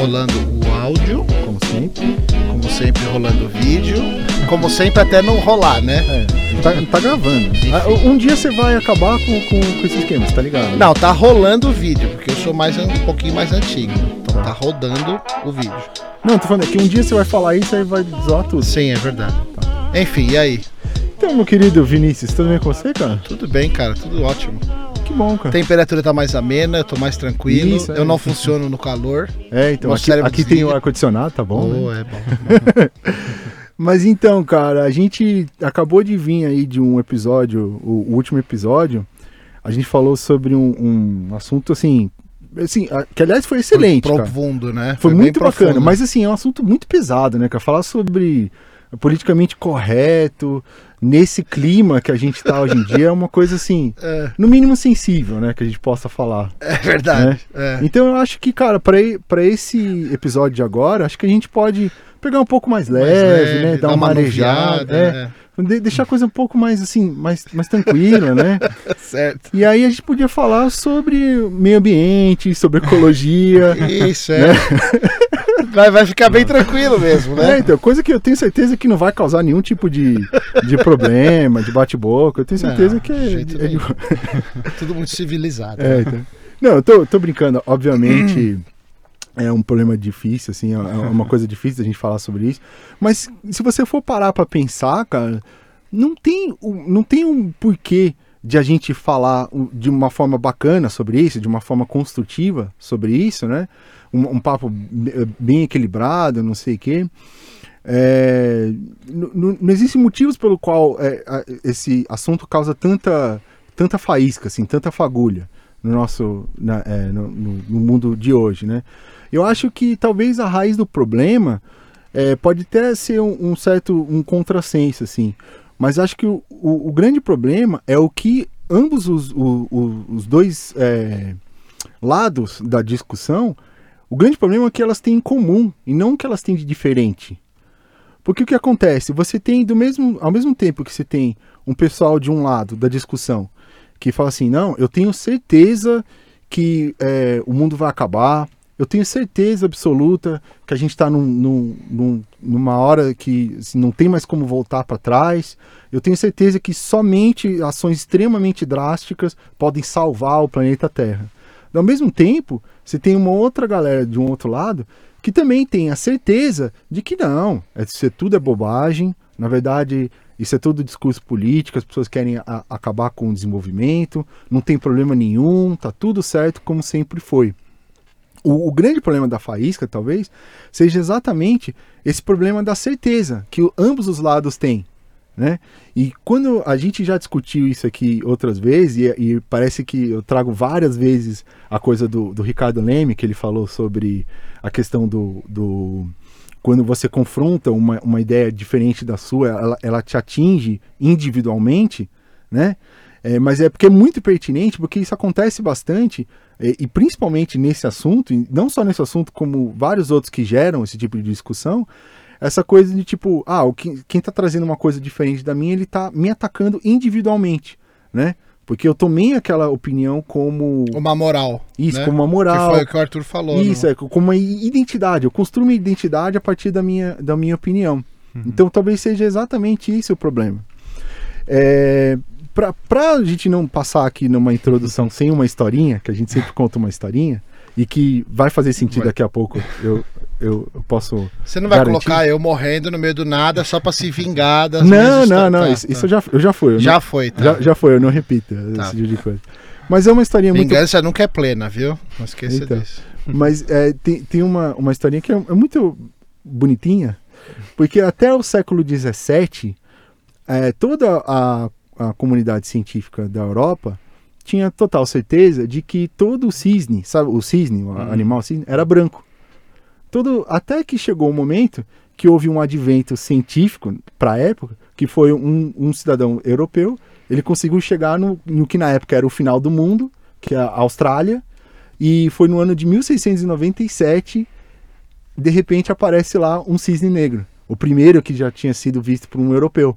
rolando o áudio, como sempre. como sempre rolando o vídeo, como sempre até não rolar, né? É, tá, tá gravando. Ah, Um dia você vai acabar com, com, com esse esquema, tá ligado? Não, tá rolando o vídeo, porque eu sou mais um pouquinho mais antigo. Então tá rodando o vídeo. Não, tô falando é que um dia você vai falar isso e vai zoar tudo. Sim, é verdade. Enfim, e aí? Então, meu querido Vinícius, tudo bem com você, cara? Tudo bem, cara, tudo ótimo. Que bom, cara. A temperatura tá mais amena, eu tô mais tranquilo. Isso, é. eu não funciono no calor. É, então aqui, aqui tem o ar-condicionado, tá bom? né? Oh, é bom. Mas então, cara, a gente acabou de vir aí de um episódio, o, o último episódio, a gente falou sobre um, um assunto assim, assim, que aliás foi excelente, cara. Profundo, né? Foi, bem muito bacana, profundo. mas assim, é um assunto muito pesado, né, cara? Falar sobre politicamente correto, nesse clima que a gente tá hoje em dia, é uma coisa assim, É, no mínimo sensível, né, que a gente possa falar. é verdade. é. Então eu acho que, cara, pra pra esse episódio de agora, acho que a gente pode pegar um pouco mais leve, Mais né, dar, uma arejada, é, né? de- deixar a coisa um pouco mais assim, mais, mais tranquila, né? Certo. E aí a gente podia falar sobre meio ambiente, sobre ecologia. Isso, é. Vai, vai ficar bem tranquilo mesmo, É, né? então, coisa que eu tenho certeza que não vai causar nenhum tipo de, de problema, de bate-boca. Eu tenho certeza Não, que é. é de-. Tudo muito civilizado. é, então. Não, eu tô, tô brincando. Obviamente é um problema difícil, assim, é é uma coisa difícil da gente falar sobre isso. Mas se você for parar pra pensar, cara, não tem, não tem um porquê de a gente falar de uma forma bacana sobre isso, de uma forma construtiva sobre isso, né? Um, um papo be- bem equilibrado, não sei o quê. É, não existem motivos pelo qual é, a- esse assunto causa tanta, tanta faísca, assim, tanta fagulha no nosso na- é, no- no mundo de hoje, né? Eu acho que talvez a raiz do problema é, pode até ser um, um certo um contrassenso, assim, mas acho que o, o- o grande problema é o que ambos os, o- os dois é, lados da discussão, o grande problema é que elas têm em comum e não que elas têm de diferente. Porque o que acontece? Você tem do mesmo, ao mesmo tempo que você tem um pessoal de um lado da discussão que fala assim, não, eu tenho certeza que é, o mundo vai acabar, eu tenho certeza absoluta que a gente está num, num- num- numa hora que assim, não tem mais como voltar para trás. Eu tenho certeza que somente ações extremamente drásticas podem salvar o planeta Terra. Ao mesmo tempo, você tem uma outra galera de um outro lado que também tem a certeza de que não, é- isso é tudo é bobagem, na verdade, isso é tudo discurso político, as pessoas querem a- acabar com o desenvolvimento, não tem problema nenhum, tá tudo certo como sempre foi. O, o grande problema da faísca, talvez, seja exatamente esse problema da certeza que o- ambos os lados têm. Né? E quando a gente já discutiu isso aqui outras vezes, e, e parece que eu trago várias vezes a coisa do, do Ricardo Leme, que ele falou sobre a questão do. do quando você confronta uma, uma ideia diferente da sua, ela, ela te atinge individualmente, né? É, mas é porque é muito pertinente, porque isso acontece bastante, e, e principalmente nesse assunto, e não só nesse assunto, como vários outros que geram esse tipo de discussão, essa coisa de tipo, ah, o que, quem tá trazendo uma coisa diferente da minha, ele tá me atacando individualmente, né? Porque eu tomei aquela opinião como Uma moral. isso, né? como uma Que moral. foi o que o Arthur falou. Isso, no- é como uma identidade. Eu construo uma identidade a partir da minha, da minha opinião. Uhum. Então talvez seja exatamente isso o problema. É, pra, pra gente não passar aqui numa introdução sem uma historinha, que a gente sempre conta uma historinha, e que vai fazer sentido Vai. daqui a pouco, eu, eu, posso. Você não vai Garantir? colocar eu morrendo no meio do nada só pra se vingar das Não, não, não, Tá, isso, tá. isso eu já, eu já fui. eu Já não- foi, tá? já, já foi, eu não repito Tá. esse tipo de coisa. Mas é uma historinha muito Vingança nunca é plena, viu? Não esqueça Então. disso. Mas é, tem, tem uma, uma historinha que é, é muito bonitinha, porque até o século XVII, é, toda a, a comunidade científica da Europa tinha total certeza de que todo o cisne, sabe, o cisne, o animal cisne, era branco. Todo, até que chegou o momento que houve um advento científico para a época, que foi um, um cidadão europeu, ele conseguiu chegar no, no que na época era o final do mundo, que é a Austrália, e foi no ano de 1697, de repente aparece lá um cisne negro. O primeiro que já tinha sido visto por um europeu.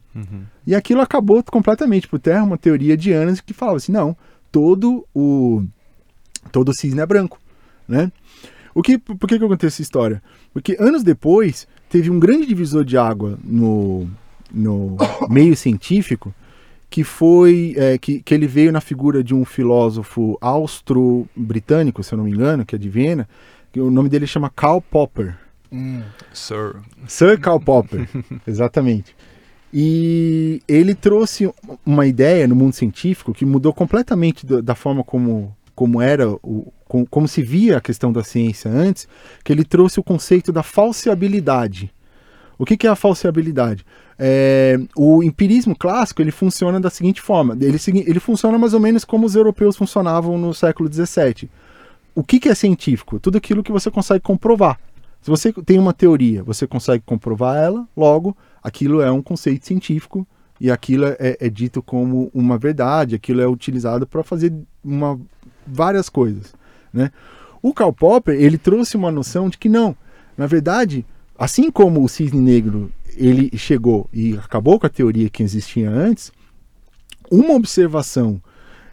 E aquilo acabou completamente por terra, uma teoria de anos que falava assim, não, todo o todo cisne é branco, né? O que, por que, que eu contei essa história? Porque anos depois teve um grande divisor de água no, no meio científico que foi é, que, que ele veio na figura de um filósofo austro-britânico, se eu não me engano, que é de Viena, que o nome dele chama Karl Popper. Hum. Sir. Sir Karl Popper, exatamente. E ele trouxe uma ideia no mundo científico que mudou completamente da forma como, como era, o, como, como se via a questão da ciência antes, que ele trouxe o conceito da falseabilidade. O que, que é a falseabilidade? É, o empirismo clássico ele funciona da seguinte forma: ele, ele funciona mais ou menos como os europeus funcionavam no século XVII. O que, que é científico? Tudo aquilo que você consegue comprovar. Se você tem uma teoria, você consegue comprovar ela, logo, aquilo é um conceito científico e aquilo é, é dito como uma verdade, aquilo é utilizado para fazer uma, várias coisas. Né? O Karl Popper ele trouxe uma noção de que não, na verdade, assim como o cisne negro ele chegou e acabou com a teoria que existia antes, uma observação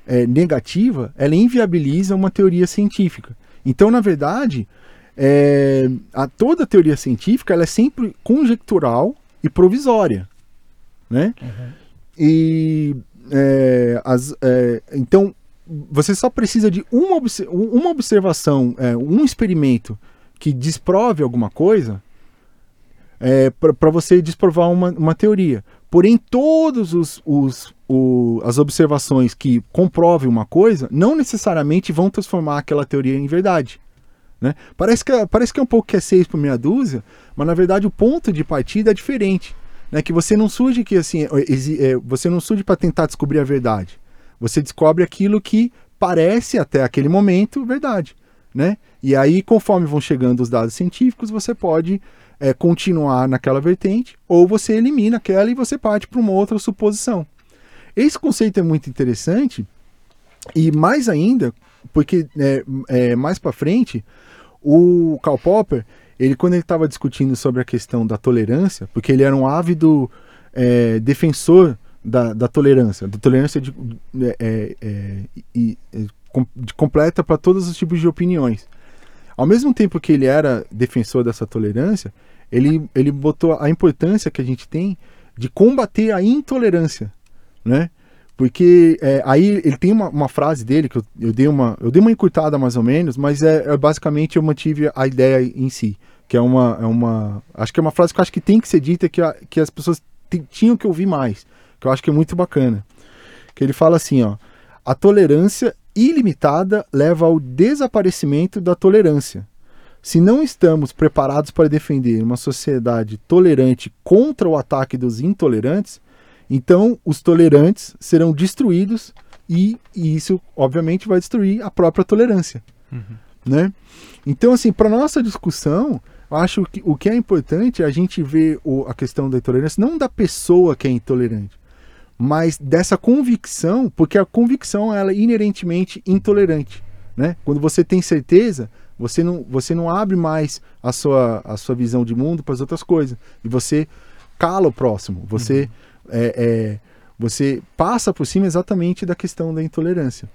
é, negativa ela inviabiliza uma teoria científica. Então, na verdade, é, a, toda a teoria científica ela é sempre conjectural e provisória, né? Uhum. E é, as, é, então você só precisa de uma, uma observação, é, um experimento que desprove alguma coisa é, para você desprovar uma, uma teoria. Porém, todas os, os, o, as observações que comprovem uma coisa não necessariamente vão transformar aquela teoria em verdade. Né? Parece, que, parece que é um pouco que é seis por meia dúzia, mas na verdade o ponto de partida é diferente. Né? Que você não surge que assim, é, você não surge para tentar descobrir a verdade. Você descobre aquilo que parece até aquele momento verdade. Né? E aí, conforme vão chegando os dados científicos, você pode é, continuar naquela vertente, ou você elimina aquela e você parte para uma outra suposição. Esse conceito é muito interessante, e mais ainda, porque é, é, mais para frente, o Karl Popper, ele quando ele estava discutindo sobre a questão da tolerância, porque ele era um ávido é, defensor da, da, tolerância, da tolerância de, é, é, de completa para todos os tipos de opiniões. Ao mesmo tempo que ele era defensor dessa tolerância, ele, ele botou a importância que a gente tem de combater a intolerância, né? Porque é, aí ele tem uma, uma, frase dele que eu, eu, dei uma eu dei uma encurtada mais ou menos, mas é, é, basicamente eu mantive a ideia em si, que é uma é uma acho que é uma frase que eu acho que tem que ser dita que, a, que as pessoas tinham que ouvir mais, que eu acho que é muito bacana. Que ele fala assim, ó, a tolerância ilimitada leva ao desaparecimento da tolerância. Se não estamos preparados para defender uma sociedade tolerante contra o ataque dos intolerantes, então os tolerantes serão destruídos e, e isso, obviamente, vai destruir a própria tolerância. Uhum. Né? Então, assim, para nossa discussão, eu acho que o que é importante é a gente ver o, a questão da intolerância, não da pessoa que é intolerante, mas dessa convicção, porque a convicção ela é inerentemente intolerante. Né? Quando você tem certeza, você não, você não abre mais a sua, a sua visão de mundo para as outras coisas. E você cala o próximo. Você, uhum. É, é, você passa por cima exatamente da questão da intolerância.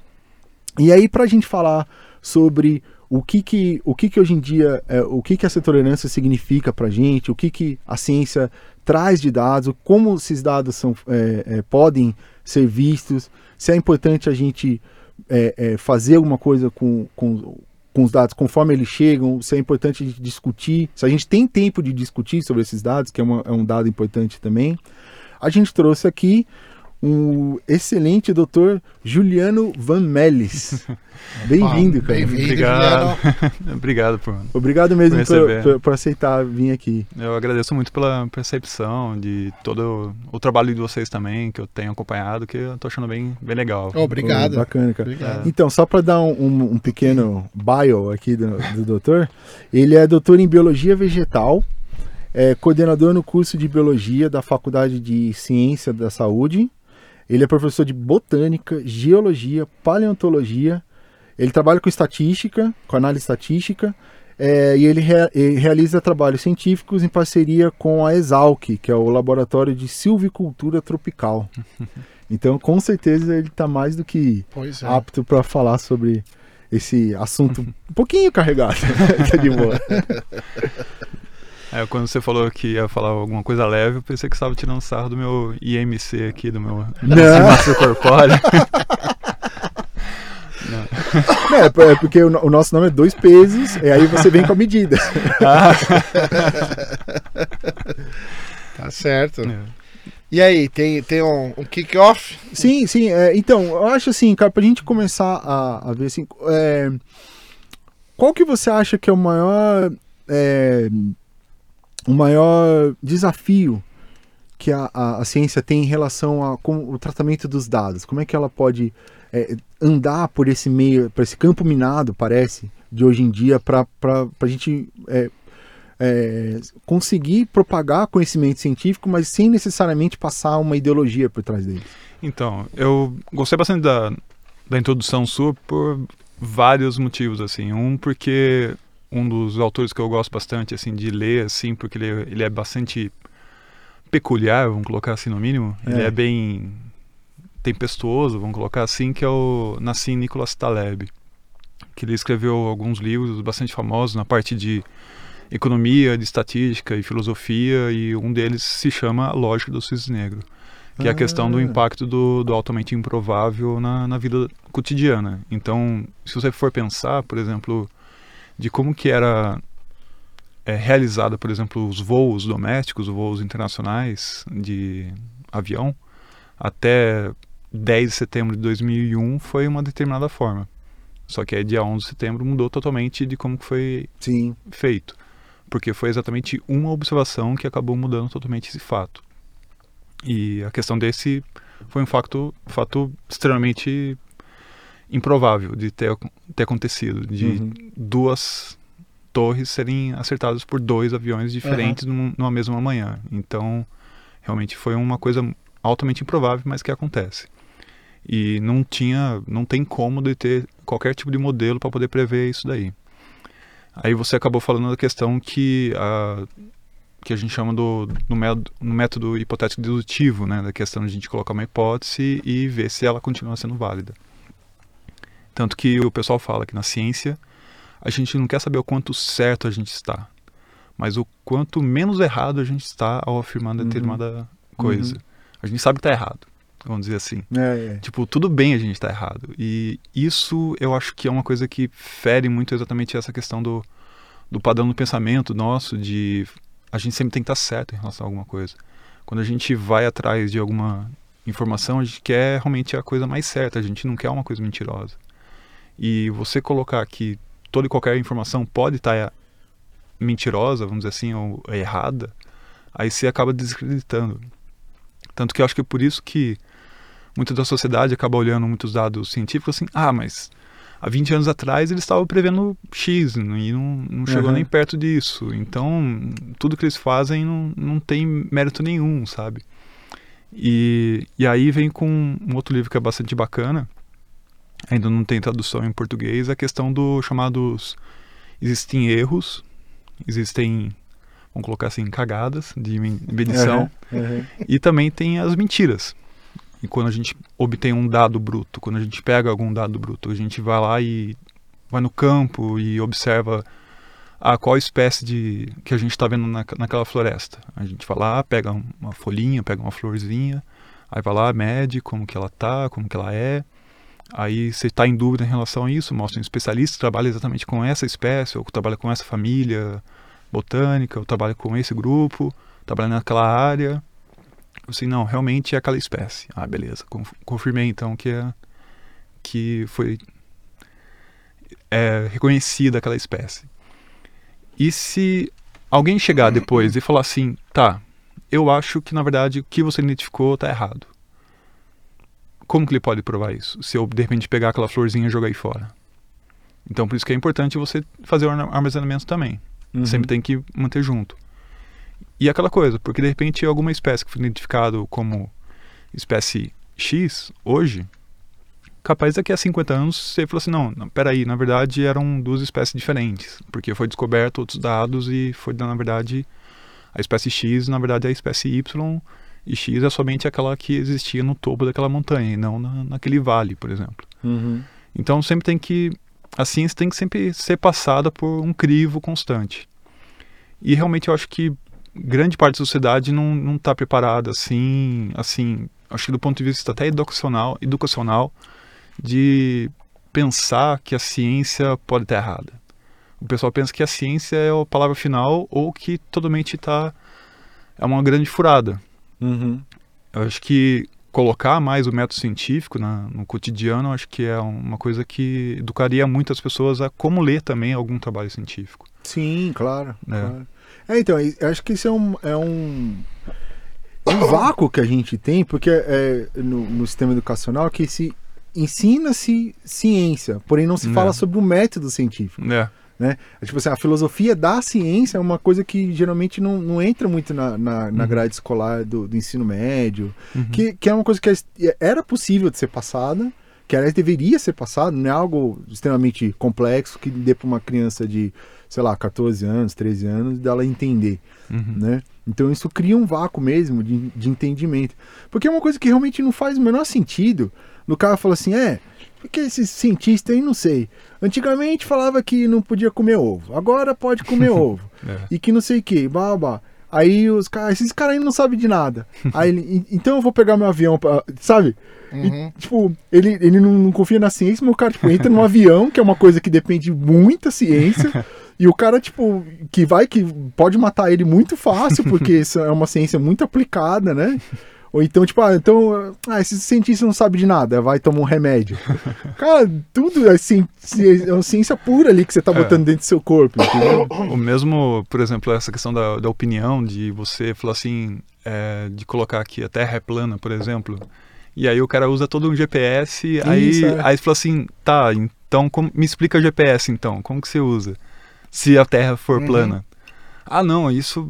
E aí, para a gente falar sobre o que que, o que, que hoje em dia, é, o que, que essa tolerância significa para a gente, o que, que a ciência traz de dados, como esses dados são, é, é, podem ser vistos, se é importante a gente é, é, fazer alguma coisa com, com, com os dados conforme eles chegam, se é importante a gente discutir, se a gente tem tempo de discutir sobre esses dados, que é, uma, é um dado importante também. A gente trouxe aqui um excelente doutor Juliano Van Melis. Bem-vindo, cara. Bem-vindo, Obrigado. Obrigado por. Obrigado mesmo por, por, por, aceitar vir aqui. Eu agradeço muito pela percepção de todo o trabalho de vocês também, que eu tenho acompanhado, que eu tô achando bem, bem legal. obrigado. Oh, bacana, cara. Obrigado. Então, só para dar um, um, um, pequeno bio aqui do, do doutor, ele é doutor em biologia vegetal é coordenador no curso de Biologia da Faculdade de Ciência da Saúde ele é professor de botânica, geologia, paleontologia. Ele trabalha com estatística, com análise estatística, é, e ele, rea ele, realiza trabalhos científicos em parceria com a Exalc, que é o Laboratório de Silvicultura Tropical. então, com certeza, ele está mais do que é. apto para falar sobre esse assunto um pouquinho carregado. tá de boa. É, quando você falou que ia falar alguma coisa leve, eu pensei que você estava tirando sarro do meu IMC aqui, do meu massa corpórea. Não, é, é porque o, o nosso nome é dois pesos, e aí você vem com a medida. Tá certo. É. E aí, tem, tem um, um kick-off? Sim, sim. é, então, eu acho assim, cara, pra gente começar a, a ver assim. é, qual que você acha que é o maior. é, o maior desafio que a, a, a ciência tem em relação a com o tratamento dos dados? Como é que ela pode é, andar por esse meio, por esse campo minado, parece, de hoje em dia, para a gente é, é, conseguir propagar conhecimento científico, mas sem necessariamente passar uma ideologia por trás dele? Então, eu gostei bastante da, da introdução sua por vários motivos, assim. Um, porque um dos autores que eu gosto bastante, assim, de ler, assim, porque ele, ele é bastante peculiar, vamos colocar assim no mínimo. Ele É. é bem tempestuoso, vamos colocar assim, que é o Nassim Nicholas Taleb. Que ele escreveu alguns livros bastante famosos na parte de economia, de estatística e filosofia, e um deles se chama A Lógica do Cisne Negro que é a questão do Ah. impacto do, do altamente improvável na, na vida cotidiana. Então, se você for pensar, por exemplo, de como que era é, realizada, por exemplo, os voos domésticos, os voos internacionais de avião, até 10 de setembro de 2001 foi uma determinada forma. Só que aí dia 11 de setembro mudou totalmente de como que foi Sim. feito, porque foi exatamente uma observação que acabou mudando totalmente esse fato. E a questão desse foi um fato, fato extremamente improvável de ter, ter acontecido, de Uhum. duas torres serem acertadas por dois aviões diferentes num- numa mesma manhã. Então, realmente foi uma coisa altamente improvável, mas que acontece. E não tinha, não tem como de ter qualquer tipo de modelo para poder prever isso daí. Aí você acabou falando da questão que a que a gente chama do no método, no método hipotético dedutivo, né, da questão de a gente colocar uma hipótese e ver se ela continua sendo válida. Tanto que o pessoal fala que na ciência a gente não quer saber o quanto certo a gente está, mas o quanto menos errado a gente está ao afirmar Uhum. determinada coisa. Uhum. A gente sabe que está errado, vamos dizer assim. É, é. Tipo, tudo bem a gente estar errado. E isso eu acho que é uma coisa que fere muito exatamente essa questão do, do padrão do pensamento nosso, de a gente sempre tem que estar certo em relação a alguma coisa. Quando a gente vai atrás de alguma informação, a gente quer realmente a coisa mais certa, a gente não quer uma coisa mentirosa. E você colocar que toda e qualquer informação pode estar mentirosa, vamos dizer assim, ou errada, aí você acaba desacreditando. Tanto que eu acho que é por isso que muita da sociedade acaba olhando muitos dados científicos assim, ah, mas há 20 anos atrás eles estavam prevendo X e não, não chegou Uhum. nem perto disso. Então, tudo que eles fazem não, não tem mérito nenhum, sabe? E, e aí vem com um outro livro que é bastante bacana, ainda não tem tradução em português, a questão do chamados existem erros, existem, vamos colocar assim, cagadas de medição, Uhum, uhum. e também tem as mentiras. E quando a gente obtém um dado bruto, quando a gente pega algum dado bruto, a gente vai lá e vai no campo e observa a qual espécie de que a gente está vendo na, naquela floresta. A gente vai lá, pega uma folhinha, pega uma florzinha, aí vai lá, mede como que ela tá, como que ela é. Aí você está em dúvida em relação a isso, mostra um especialista que trabalha exatamente com essa espécie, ou que trabalha com essa família botânica, ou trabalha com esse grupo, trabalha naquela área. Assim, não, realmente é aquela espécie. Ah, beleza. Conf- Confirmei então que é que foi é, reconhecida aquela espécie. E se alguém chegar depois e falar assim, tá, eu acho que na verdade o que você identificou tá errado. Como que ele pode provar isso? Se eu de repente pegar aquela florzinha e jogar aí fora. Então por isso que é importante você fazer o arma- armazenamento também. Uhum. Sempre tem que manter junto. E aquela coisa, porque de repente alguma espécie que foi identificado como espécie X hoje, capaz daqui a 50 anos você falou assim, não, não, peraí, na verdade eram duas espécies diferentes, porque foi descoberto outros dados e foi, na verdade, a espécie X, na verdade, é a espécie Y, e X é somente aquela que existia no topo daquela montanha, e não na, naquele vale, por exemplo. Uhum. Então sempre tem que a ciência tem que sempre ser passada por um crivo constante. E realmente eu acho que grande parte da sociedade não não está preparada assim, assim, acho que do ponto de vista até educacional, educacional de pensar que a ciência pode estar errada. O pessoal pensa que a ciência é a palavra final ou que totalmente está é uma grande furada. Uhum. Eu acho que colocar mais o método científico na, no cotidiano, acho que é uma coisa que educaria muitas pessoas a como ler também algum trabalho científico. Sim, claro. É. claro. É, então, eu acho que isso é um, é um, é um vácuo que a gente tem, porque é, no, no sistema educacional que se ensina-se ciência, porém não se É. fala sobre o método científico. É, Né? É Tipo assim, a filosofia da ciência é uma coisa que geralmente não, não entra muito na, na, na Uhum. grade escolar do, do ensino médio, Uhum. que, que é uma coisa que é- era possível de ser passada, que aliás deveria ser passado, não é algo extremamente complexo que dê para uma criança de, sei lá, 14 anos, 13 anos, dela entender, Uhum. né? Então isso cria um vácuo mesmo de, de entendimento. Porque é uma coisa que realmente não faz o menor sentido. No cara fala assim, é, porque esses cientistas aí não sei. Antigamente falava que não podia comer ovo, agora pode comer ovo. É. E que não sei o que, babá. Aí os caras, esses caras aí não sabem de nada. Aí ele, "En- então eu vou pegar meu avião, pra, sabe? E, Uhum. tipo, ele, ele não, não confia na ciência, mas o cara tipo, entra num avião, que é uma coisa que depende de muita ciência. E o cara, tipo, que vai, que pode matar ele muito fácil, porque isso é uma ciência muito aplicada, né? Ou então, tipo, ah, então, ah, esse cientista não sabe de nada, vai tomar um remédio. Cara, tudo é, ci- ci- é uma ciência pura ali que você tá É. botando dentro do seu corpo, entendeu? O mesmo, por exemplo, essa questão da, da opinião, de você falar assim, é, de colocar aqui a Terra é plana, por exemplo, e aí o cara usa todo um GPS, aí, Isso, é. aí você fala assim, tá, então como- me explica o GPS então, como que você usa? Se a Terra for Uhum. plana. Ah, não, isso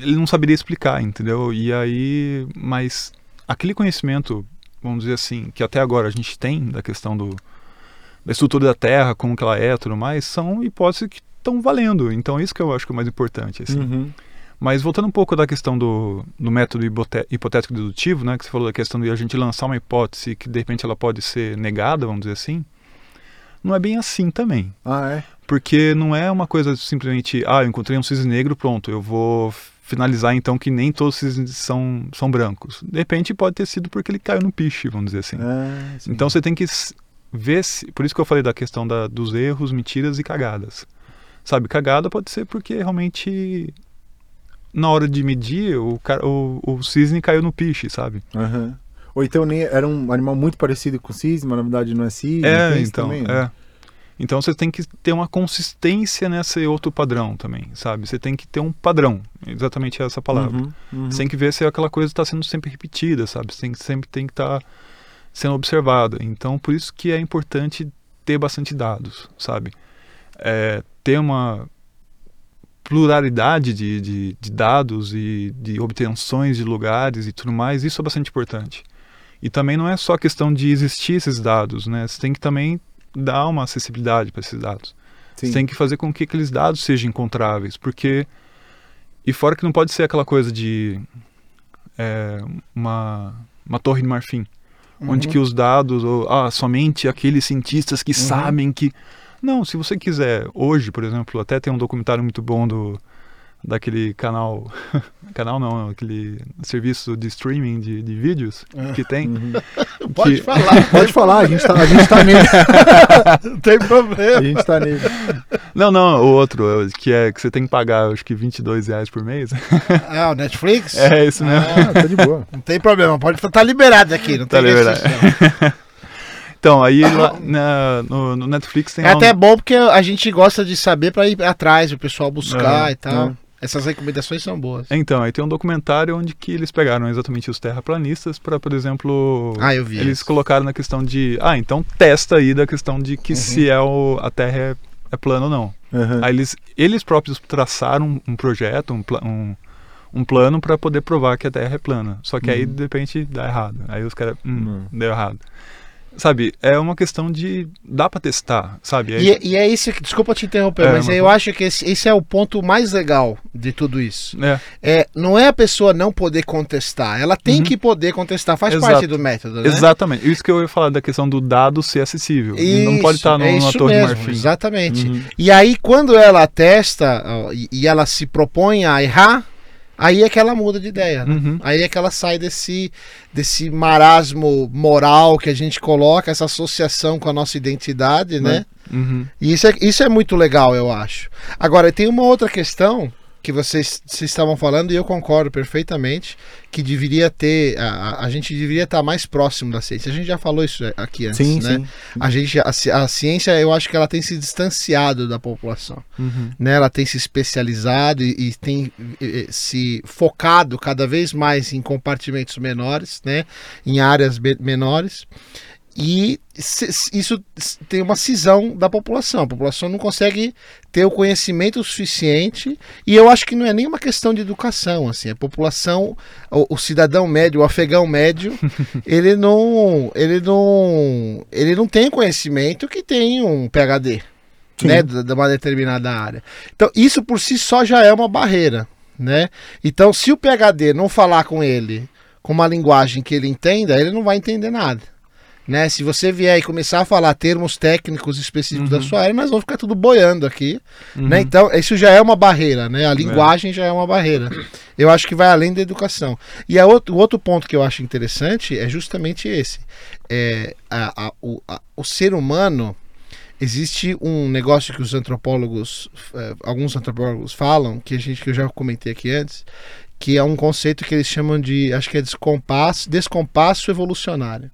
ele não saberia explicar, entendeu? E aí, mas aquele conhecimento, vamos dizer assim, que até agora a gente tem da questão do da estrutura da Terra, como que ela é, tudo mais, são hipóteses que estão valendo. Então isso que eu acho que é o mais importante, assim. Uhum. Mas voltando um pouco da questão do, do método hipotético dedutivo, né, que você falou da questão de a gente lançar uma hipótese que de repente ela pode ser negada, vamos dizer assim, não é bem assim também. Ah, é? Porque não é uma coisa simplesmente, ah, eu encontrei um cisne negro, pronto, eu vou finalizar então que nem todos os cisnes são, são brancos. De repente pode ter sido porque ele caiu no piche, vamos dizer assim. Ah. Então você tem que ver se. Por isso que eu falei da questão da, dos erros, mentiras e cagadas. Sabe, cagada pode ser porque realmente na hora de medir o, o, o cisne caiu no piche, sabe? Aham. Ou então nem era um animal muito parecido com o cisne, mas na verdade não é cisne. é, então. também, né? é. Então você tem que ter uma consistência nesse outro padrão também, sabe? Você tem que ter um padrão, exatamente essa palavra. Uhum, uhum. Você tem que ver se aquela coisa está sendo sempre repetida, sabe? Você tem que, sempre tem que estar sendo observada. Então, por isso que é importante ter bastante dados, sabe? É, ter uma pluralidade de, de, de dados e de obtenções de lugares e tudo mais, isso é bastante importante. E também não é só questão de existir esses dados, né? Você tem que também dar uma acessibilidade para esses dados. Sim. Você tem que fazer com que aqueles dados sejam encontráveis, porque e fora que não pode ser aquela coisa de é, uma uma torre de marfim, onde Uhum. que os dados ou ah, somente aqueles cientistas que Uhum. sabem que não, se você quiser hoje, por exemplo, até tem um documentário muito bom do daquele canal canal não, aquele serviço de streaming de, de vídeos que tem Uhum. Pode que- falar, Pode falar, a gente tá, a gente tá nele. não tem problema. A gente tá nele. Não, não, o outro, é, que é que você tem que pagar, acho que 22 reais por mês. Ah, o Netflix? É isso mesmo. Ah, tá de boa. Não tem problema, pode tá liberado aqui, não Tá tem liberado. Então, aí lá na- no, no Netflix tem É um- até bom porque a gente gosta de saber pra ir atrás, o pessoal buscar É, e tal. é. Essas recomendações são boas. Então, aí tem um documentário onde que eles pegaram exatamente os terraplanistas para, por exemplo, Ah, eu vi. eles esse. colocaram na questão de, ah, então testa aí da questão de que Uhum. se é o, a Terra é, é plana ou não. Uhum. Aí eles, eles próprios traçaram um, projeto, um, um, um plano para poder provar que a Terra é plana. Só que aí Uhum. de repente dá errado. Aí os caras, hum, Uhum. deu errado. Sabe, é uma questão de. dá pra testar, sabe? É- E, é- e é isso que, desculpa te interromper, É, mas mas- eu acho que esse, esse é o ponto mais legal de tudo isso. é, É, não é a pessoa não poder contestar, ela tem Uhum. que poder contestar, faz Exato. parte do método, né? Exatamente. Isso que eu ia falar da questão do dado ser acessível. não pode estar no, é numa isso torre mesmo, de marfim. Exatamente. Uhum. E aí, quando ela testa e, e ela se propõe a errar, aí é que ela muda de ideia. né? Uhum. Aí é que ela sai desse, desse marasmo moral que a gente coloca, essa associação com a nossa identidade, né? Uhum. E isso é, isso é muito legal, eu acho. Agora, tem uma outra questão que vocês, vocês estavam falando e eu concordo perfeitamente que deveria ter a, a- gente deveria estar mais próximo da ciência. A gente já falou isso aqui antes, Sim, né? sim. A gente a, a ciência, eu acho que ela tem se distanciado da população, Uhum. né? Ela tem se especializado e, e tem eh, se focado cada vez mais em compartimentos menores, né? Em áreas menores. E isso tem uma cisão da população. A população não consegue ter o conhecimento suficiente. E eu acho que não é nem uma questão de educação. Assim, a população, o, o cidadão médio, o afegão médio, ele não, ele não, ele não tem conhecimento que tem um PhD, Sim. né, de de uma determinada área. Então isso por si só já é uma barreira, né? Então se o PhD não falar com ele com uma linguagem que ele entenda, ele não vai entender nada. Né? Se você vier e começar a falar termos técnicos específicos da Uhum. sua área, nós vamos ficar tudo boiando aqui. Uhum. Né? Então, isso já é uma barreira, né? A linguagem já é uma barreira. Eu acho que vai além da educação. E a outro, o outro ponto que eu acho interessante é justamente esse. É, a- a- o, a- o ser humano. Existe um negócio que os antropólogos, eh, alguns antropólogos falam, que a gente que eu já comentei aqui antes, que é um conceito que eles chamam de, acho que é descompasso, descompasso evolucionário.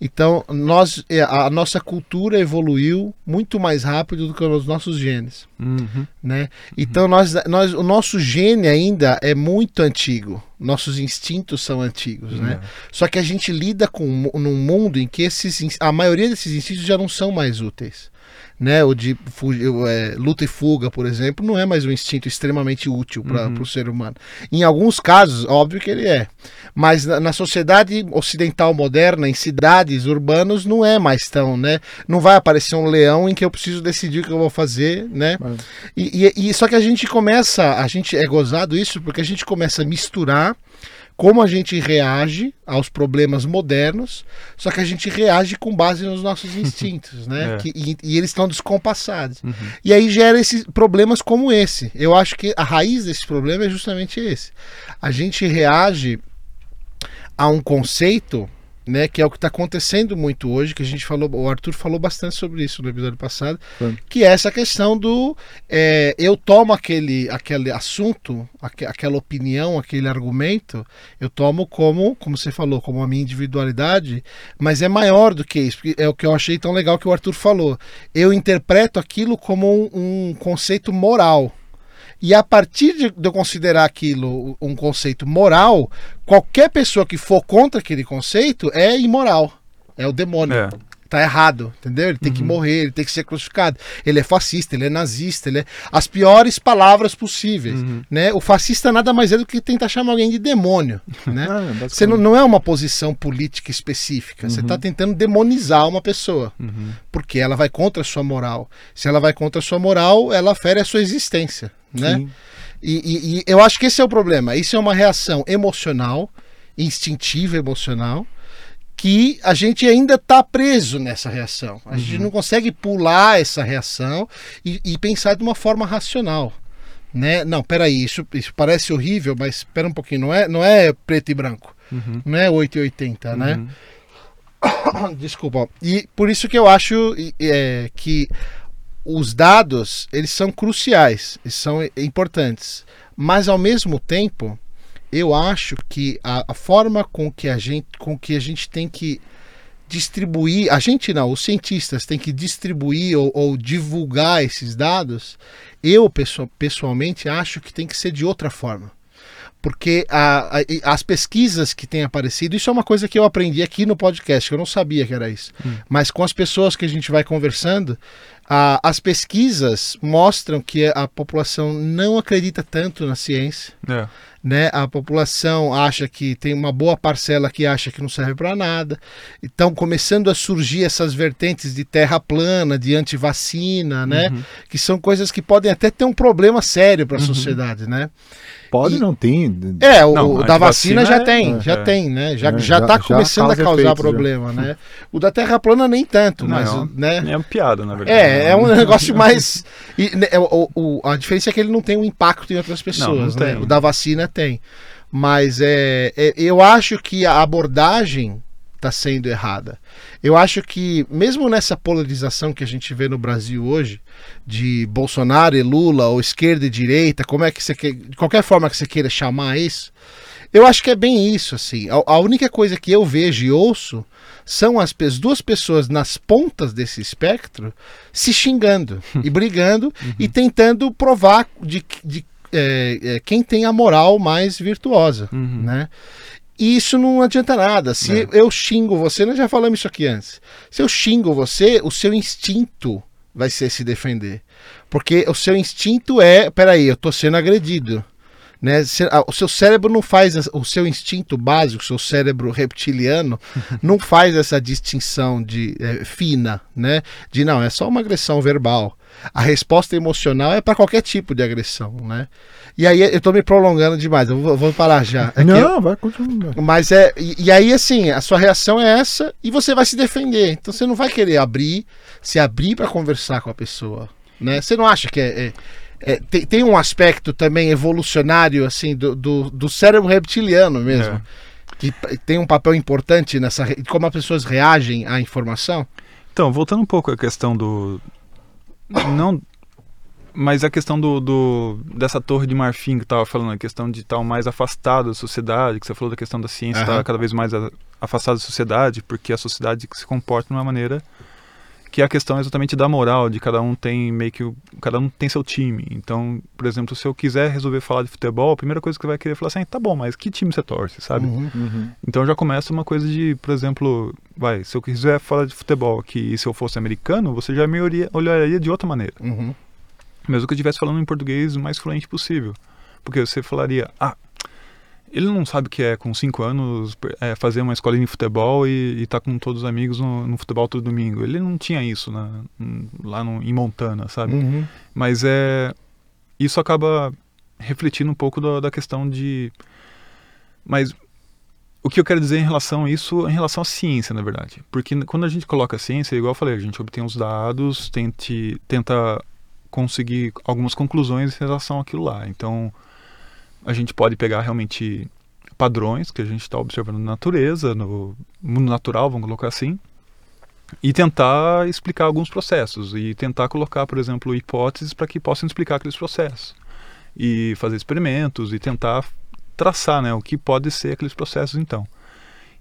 Então, nós, eh, a nossa cultura evoluiu muito mais rápido do que os nossos genes Uhum. né? Então nós, nós, o nosso gene ainda é muito antigo, nossos instintos são antigos, né? Só que a gente lida com um num mundo em que esses, a maioria desses instintos já não são mais úteis. Né, o de fugir, é, luta e fuga, por exemplo, não é mais um instinto extremamente útil para Uhum. o ser humano. Em alguns casos, óbvio que ele é. Mas na, na sociedade ocidental moderna, em cidades urbanos, não é mais tão, né? Não vai aparecer um leão em que eu preciso decidir o que eu vou fazer, né? Mas- E, e- e só que a gente começa, a gente é gozado isso porque a gente começa a misturar como a gente reage aos problemas modernos, só que a gente reage com base nos nossos instintos, né? É. Que- e, e eles estão descompassados. Uhum. E aí gera esses problemas como esse. Eu acho que a raiz desse problema é justamente esse. A gente reage a um conceito, né, que é o que está acontecendo muito hoje, que a gente falou, o Arthur falou bastante sobre isso no episódio passado, Foi. que é essa questão do é, eu tomo aquele, aquele assunto, aque- aquela opinião, aquele argumento, eu tomo como, como você falou, como a minha individualidade, mas é maior do que isso, porque é o que eu achei tão legal que o Arthur falou. Eu interpreto aquilo como um, um conceito moral. E a partir de, eu considerar aquilo um conceito moral, qualquer pessoa que for contra aquele conceito é imoral. É o demônio. É. Tá errado, entendeu? Ele tem que morrer, ele tem que ser crucificado. Ele é fascista, ele é nazista, ele é as piores palavras possíveis, Uhum. né? O fascista nada mais é do que tentar chamar alguém de demônio, né? Ah, basicamente. Você não, não é uma posição política específica. Você está tentando demonizar uma pessoa. Uhum. Porque ela vai contra a sua moral. Se ela vai contra a sua moral, ela fere a sua existência. Né? Sim. E, e- e eu acho que esse é o problema. Isso é uma reação emocional, instintiva emocional, que a gente ainda está preso nessa reação. A gente não consegue pular essa reação e, e pensar de uma forma racional. Né? Não, peraí, isso, isso parece horrível, mas espera um pouquinho, não é, não é preto e branco, Uhum. não é 880, né? Uhum. Desculpa. E por isso que eu acho é, que os dados eles são cruciais, eles são importantes. Mas ao mesmo tempo, eu acho que a, a forma com que a gente, com que a gente tem que distribuir, a gente não, os cientistas têm que distribuir ou, ou divulgar esses dados, eu pessoa- pessoalmente acho que tem que ser de outra forma porque a- a- as pesquisas que têm aparecido, isso é uma coisa que eu aprendi aqui no podcast, que eu não sabia que era isso. Mas com as pessoas que a gente vai conversando, a- as pesquisas mostram que a população não acredita tanto na ciência. É. né? A população acha que tem uma boa parcela que acha que não serve para nada. Então, começando a surgir essas vertentes de terra plana, de antivacina, né? Uhum. Que são coisas que podem até ter um problema sério para a sociedade, né? Pode, E- não tem. É, o, Não, o a da vacina vacina já é- tem, é. já tem, né? Já, É, já já- tá já começando a causa causar efeitos, já. problema, né? O da Terra plana nem tanto, Não, mas, é né? É uma piada, na verdade. É, é um negócio mais. e, né, o, o- a diferença é que ele não tem um impacto em outras pessoas, não né? tem. O da vacina tem. Mas é, é- eu acho que a abordagem está sendo errada. Eu acho que, mesmo nessa polarização que a gente vê no Brasil hoje, de Bolsonaro e Lula, ou esquerda e direita, como é que você quer, de qualquer forma que você queira chamar isso, eu acho que é bem isso, assim. A, a única coisa que eu vejo e ouço são as, pe- duas pessoas nas pontas desse espectro se xingando e brigando e tentando provar de, de é, é, quem tem a moral mais virtuosa, Uhum. né? E isso não adianta nada. Se É. eu xingo você, nós já falamos isso aqui antes. Se eu xingo você, o seu instinto vai ser se defender. Porque o seu instinto é, peraí, eu tô sendo agredido. Né? O seu cérebro não faz o seu instinto básico, o seu cérebro reptiliano não faz essa distinção de eh, fina, né? De não, é só uma agressão verbal. A resposta emocional é para qualquer tipo de agressão, né? E aí eu tô me prolongando demais, eu vou, vou parar já. É que eu- não, vai continuar. mas é. E, e aí, assim, a sua reação é essa e você vai se defender. Então você não vai querer abrir, se abrir para conversar com a pessoa. Né? Você não acha que é. é- é- tem, tem um aspecto também evolucionário, assim, do, do, do cérebro reptiliano mesmo. É. Que tem um papel importante nessa. como as pessoas reagem à informação. Então, voltando um pouco à questão do. Não. Mas a questão do, do- dessa torre de marfim que estava falando, a questão de estar mais afastado da sociedade, que você falou da questão da ciência estar Aham. cada vez mais a- afastada da sociedade, porque a sociedade se comporta de uma maneira que a questão é exatamente da moral, de cada um tem meio que o- cada um tem seu time. Então, por exemplo, se eu quiser resolver falar de futebol, a primeira coisa que você vai querer é falar assim, tá bom, mas que time você torce, sabe? Uhum. Uhum. Então já começa uma coisa de, por exemplo, vai, se eu quiser falar de futebol aqui e se eu fosse americano, você já me olharia, olharia de outra maneira. Uhum. Mesmo que eu estivesse falando em português o mais fluente possível. Porque você falaria, ah, ele não sabe o que é com cinco anos é, fazer uma escolinha de futebol e estar com todos os amigos no, no futebol todo domingo. Ele não tinha isso na, lá no, em Montana, sabe? Uhum. Mas é isso acaba refletindo um pouco da, da questão de. Mas o que eu quero dizer em relação a isso, em relação à ciência, na verdade. Porque quando a gente coloca a ciência, igual eu falei, a gente obtém os dados, tente, tenta conseguir algumas conclusões em relação àquilo lá. Então, a gente pode pegar realmente padrões que a gente está observando na natureza, no mundo natural, vamos colocar assim, e tentar explicar alguns processos e tentar colocar, por exemplo, hipóteses para que possam explicar aqueles processos e fazer experimentos e tentar traçar, né, o que pode ser aqueles processos então.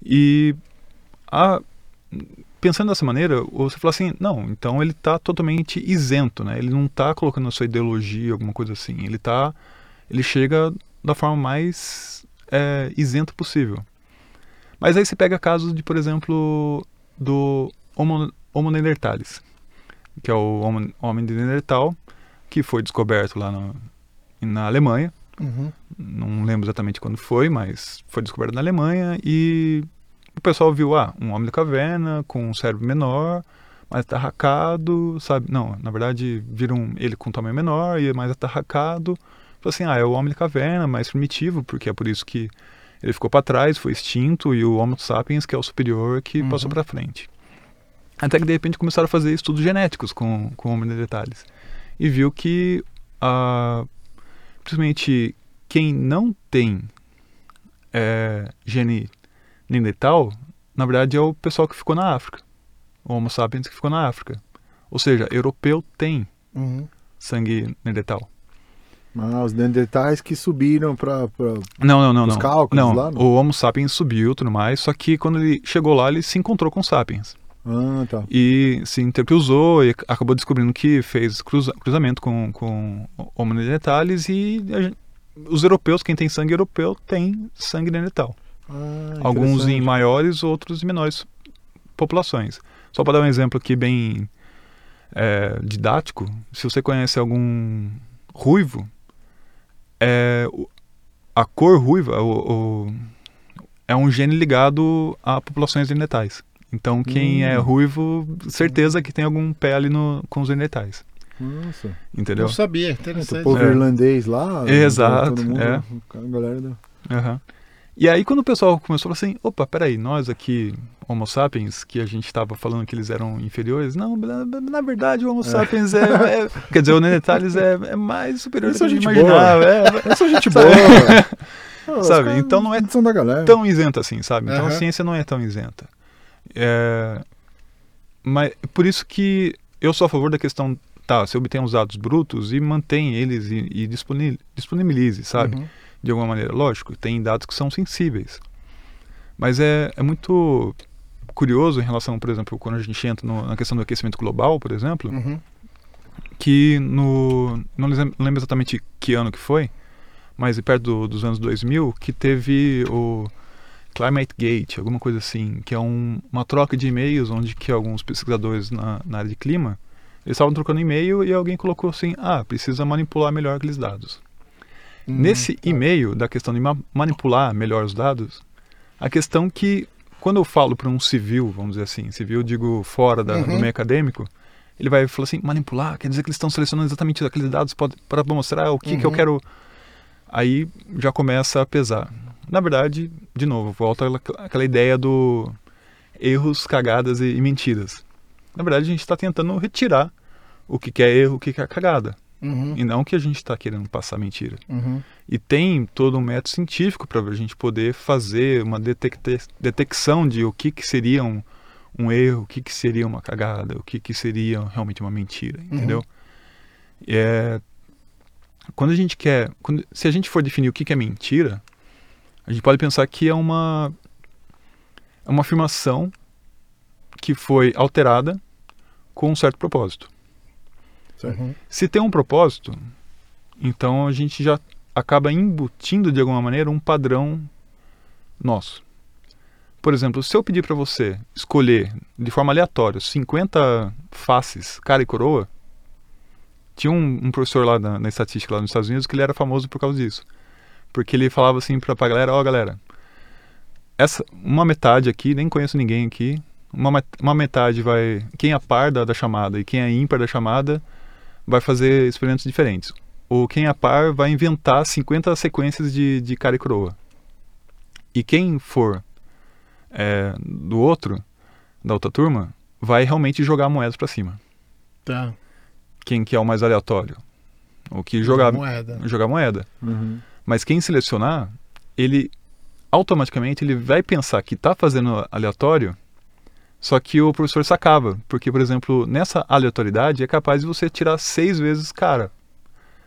E a, pensando dessa maneira, você fala assim, não, então ele está totalmente isento, né? Ele não está colocando a sua ideologia, alguma coisa assim. Ele tá, ele chega da forma mais é, isenta possível. Mas aí você pega casos de, por exemplo, do Homo, Homo neanderthalis, que é o homo- homem de Neandertal, que foi descoberto lá no, na Alemanha. Uhum. Não lembro exatamente quando foi, mas foi descoberto na Alemanha e o pessoal viu, ah, um homem da caverna com um cérebro menor, mais atarracado, sabe? Não, na verdade viram ele com um tamanho menor e mais atarracado. Falou assim, ah, é o homem da caverna, mais primitivo, porque é por isso que ele ficou para trás, foi extinto e o Homo sapiens, que é o superior, que Uhum. passou para frente. Até que de repente começaram a fazer estudos genéticos com, com o Homo neanderthalis. E viu que, ah, principalmente quem não tem é, gene neandertal, na verdade é o pessoal que ficou na África. O Homo sapiens que ficou na África. Ou seja, europeu tem Uhum. sangue neandertal. Ah, os Neandertais que subiram pra... Não, não, não, Os não. cálculos não, lá, não? o Homo sapiens subiu e tudo mais, só que quando ele chegou lá, ele se encontrou com os sapiens. Ah, tá. E se intercruzou e acabou descobrindo que fez cruza- cruzamento com, com Homo neanderthalis e a gen- os europeus, quem tem sangue europeu, tem sangue neandertal. Ah, Alguns em maiores, outros em menores populações. Só para dar um exemplo aqui bem é, didático, se você conhece algum ruivo, é, o- a cor ruiva o, o- é um gene ligado a populações neandertais. Então, quem Hum. é ruivo, certeza que tem algum pé ali no, com os neandertais. Nossa. Entendeu? Não sabia, O interessante. povo É. irlandês lá. Exato, Todo mundo, é. A galera do... Aham. E aí, quando o pessoal começou a falar assim: opa, peraí, nós aqui, Homo sapiens, que a gente estava falando que eles eram inferiores, não, na, na verdade, o Homo sapiens é. é- quer dizer, o Neanderthales é, é mais superior Eles do que a gente imaginava. É, sou gente boa. Sabe, então não é São da galera. tão isenta assim, sabe? Então a Aham. ciência não é tão isenta. É, mas por isso que eu sou a favor da questão, tá, você obtém os dados brutos e mantém eles e, e disponi- disponibilize, sabe? Uhum. De alguma maneira. Lógico, tem dados que são sensíveis. Mas é, é muito curioso em relação, por exemplo, quando a gente entra no- na questão do aquecimento global, por exemplo, Uhum. que no não lem- não lembro exatamente que ano que foi, mas perto do- dos anos 2000, que teve o Climate Gate, alguma coisa assim, que é um- uma troca de e-mails onde que alguns pesquisadores na, na área de clima, eles estavam trocando e-mail e alguém colocou assim, ah, precisa manipular melhor aqueles dados. Hum, Nesse tá. e-mail da questão de ma- manipular melhor os dados, a questão que quando eu falo para um civil, vamos dizer assim, civil digo fora da- do Uhum. meio acadêmico, ele vai falar assim, manipular, quer dizer que eles estão selecionando exatamente aqueles dados para mostrar o que, que eu Uhum. quero. Aí já começa a pesar. Na verdade, de novo, volta aquela- aquela ideia do erros, cagadas e, e mentiras. Na verdade, a gente está tentando retirar o que, que é erro, o que, que é cagada. Uhum. E não que a gente está querendo passar mentira. Uhum. E tem todo um método científico para a gente poder fazer uma detecte- detecção de o que, que seria um, um erro, o que, que seria uma cagada, o que, que seria realmente uma mentira, entendeu? E É, quando a gente quer, quando- se a gente for definir o que, que é mentira, a gente pode pensar que é uma é uma afirmação que foi alterada com um certo propósito. Uhum. Se tem um propósito, então a gente já acaba embutindo de alguma maneira um padrão nosso. Por exemplo, se eu pedir para você escolher de forma aleatória 50 faces, cara e coroa, tinha um, um professor lá na, na estatística lá nos Estados Unidos que ele era famoso por causa disso. Porque ele falava assim pra, pra galera, ó galera, essa, uma metade aqui, nem conheço ninguém aqui, uma, uma metade vai, quem é par da, da chamada e quem é ímpar da chamada, vai fazer experimentos diferentes. Ou quem é par vai inventar 50 sequências de, de cara e coroa. E quem for é, do outro, da outra turma, vai realmente jogar moedas para cima. Tá. Quem que é o mais aleatório? O que jogar moeda. jogar moeda. Uhum. Mas quem selecionar, ele automaticamente ele vai pensar que está fazendo aleatório, só que o professor sacava. Porque, por exemplo, nessa aleatoriedade é capaz de você tirar seis vezes cara.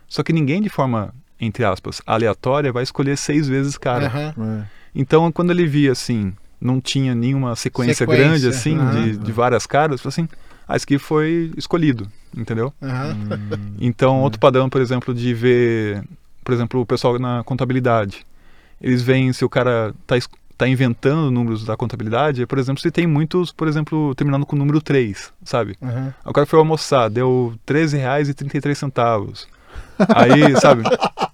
Só que ninguém de forma, entre aspas, aleatória vai escolher seis vezes cara. É. Então, quando ele via assim, não tinha nenhuma sequência, Sequência, grande assim, aham. de, de várias caras, assim, ah, esse aqui foi escolhido, entendeu? Aham. Então, outro padrão, por exemplo, de ver, por exemplo, o pessoal na contabilidade. Eles veem se o cara tá, es- tá inventando números da contabilidade, por exemplo, se tem muitos, por exemplo, terminando com o número 3, sabe? Aham. O cara foi almoçar, deu R$ 13,33. Aí, sabe?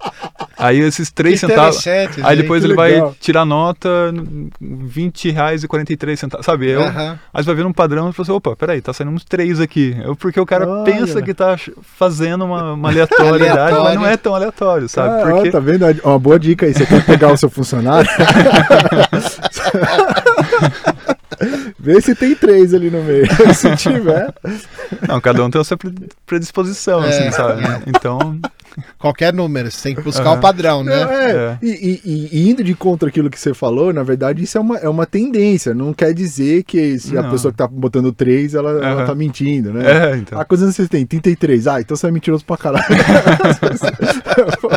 Aí esses 3 centavos. Aí depois ele legal. vai tirar nota R$ 20,43, sabe? Eu, Aham. Aí você vai ver um padrão e fala assim, opa, peraí, tá saindo uns três aqui. É porque o cara Olha. pensa que tá fazendo uma, uma aleatoriedade, mas não é tão aleatório, sabe? Ah, ó, porque tá vendo? Uma boa dica aí. Você quer pegar o seu funcionário? Vê se tem três ali no meio. Se tiver. não, cada um tem a sua pre- predisposição, É, assim, sabe? Então, Qualquer número, você tem que buscar Aham. o padrão, né? Não, é, É. E, e- e- indo de contra aquilo que você falou, na verdade, isso é uma, é uma tendência. Não quer dizer que se a Não. pessoa que tá botando três, ela, ela Aham. tá mentindo, né? é, então. A coisa que você tem, 33. Ah, então você é mentiroso pra caralho.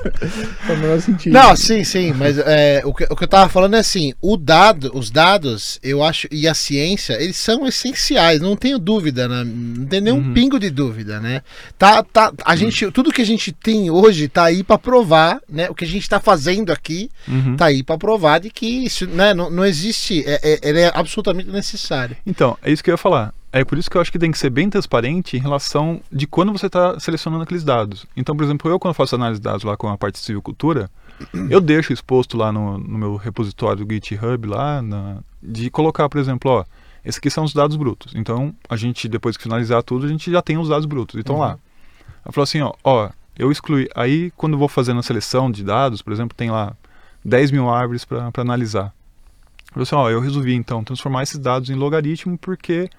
Faz o menor sentido. Não, sim, sim, mas é, o, que, o que eu tava falando é assim, o dado, os dados, eu acho, e a ciência, eles são essenciais, não tenho dúvida, né? não tem nenhum Uhum. pingo de dúvida, né? Tá, tá, a gente, tudo que a gente tem hoje tá aí pra provar, né? O que a gente tá fazendo aqui Uhum. tá aí pra provar de que isso, né, não, não existe, é, é, ele é absolutamente necessário. Então, é isso que eu ia falar. É por isso que eu acho que tem que ser bem transparente em relação de quando você está selecionando aqueles dados. Então, por exemplo, eu quando faço análise de dados lá com a parte de civicultura, eu deixo exposto lá no, no meu repositório do GitHub lá, na, de colocar, por exemplo, ó, esses aqui são os dados brutos. Então, a gente, depois que finalizar tudo, a gente já tem os dados brutos. Então uhum. lá. Eu falo assim, ó, ó, eu excluí. Aí, quando eu vou fazendo a seleção de dados, por exemplo, tem lá 10 mil árvores para analisar. Eu falo assim, ó, eu resolvi então transformar esses dados em logaritmo porque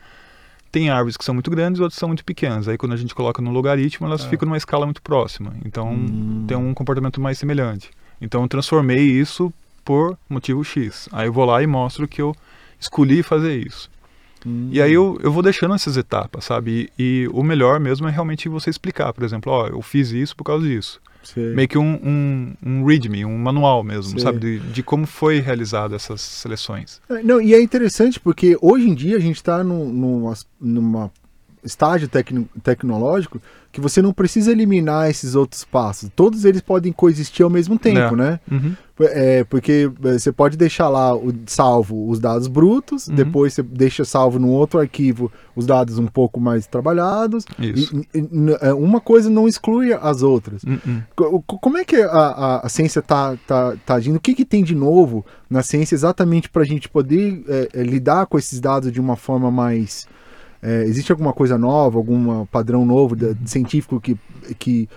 tem árvores que são muito grandes e outras são muito pequenas. Aí quando a gente coloca no logaritmo, elas é. ficam numa escala muito próxima. Então hum. tem um comportamento mais semelhante. Então eu transformei isso por motivo X. Aí eu vou lá e mostro que eu escolhi fazer isso. Hum. E aí eu, eu vou deixando essas etapas, sabe? E, e, o melhor mesmo é realmente você explicar, por exemplo, ó, eu fiz isso por causa disso. Sei. Meio que um, um, um readme, um manual mesmo, Sei. sabe? De, de, como foi realizado essas seleções. É, não, e é interessante porque hoje em dia a gente está num, numa estágio tecno, tecnológico que você não precisa eliminar esses outros passos. Todos eles podem coexistir ao mesmo tempo, é. né? Uhum. É, porque é, você pode deixar lá o, salvo os dados brutos, uhum. depois você deixa salvo no outro arquivo os dados um pouco mais trabalhados. Isso. E, e, é, uma coisa não exclui as outras. Uhum. Como é que a, a, a ciência está tá, tá agindo? O que, que tem de novo na ciência exatamente para a gente poder é, é, lidar com esses dados de uma forma mais é, existe alguma coisa nova, algum padrão novo de, de científico que, que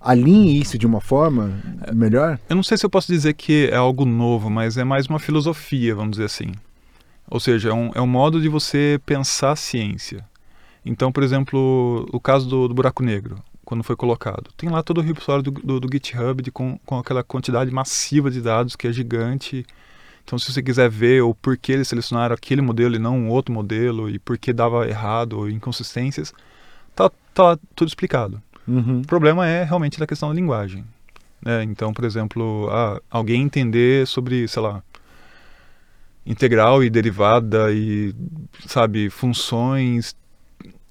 alinhe isso de uma forma melhor? Eu não sei se eu posso dizer que é algo novo, mas é mais uma filosofia, vamos dizer assim. Ou seja, é um, é um modo de você pensar a ciência. Então, por exemplo, o caso do, do buraco negro, quando foi colocado. Tem lá todo o repositório do, do, do GitHub de, com, com aquela quantidade massiva de dados que é gigante então, se você quiser ver o porquê eles selecionaram aquele modelo e não um outro modelo, e por que dava errado ou inconsistências, tá, tá tudo explicado. Uhum. O problema é realmente da questão da linguagem. Né? Então, por exemplo, ah, alguém entender sobre, sei lá, integral e derivada e, sabe, funções,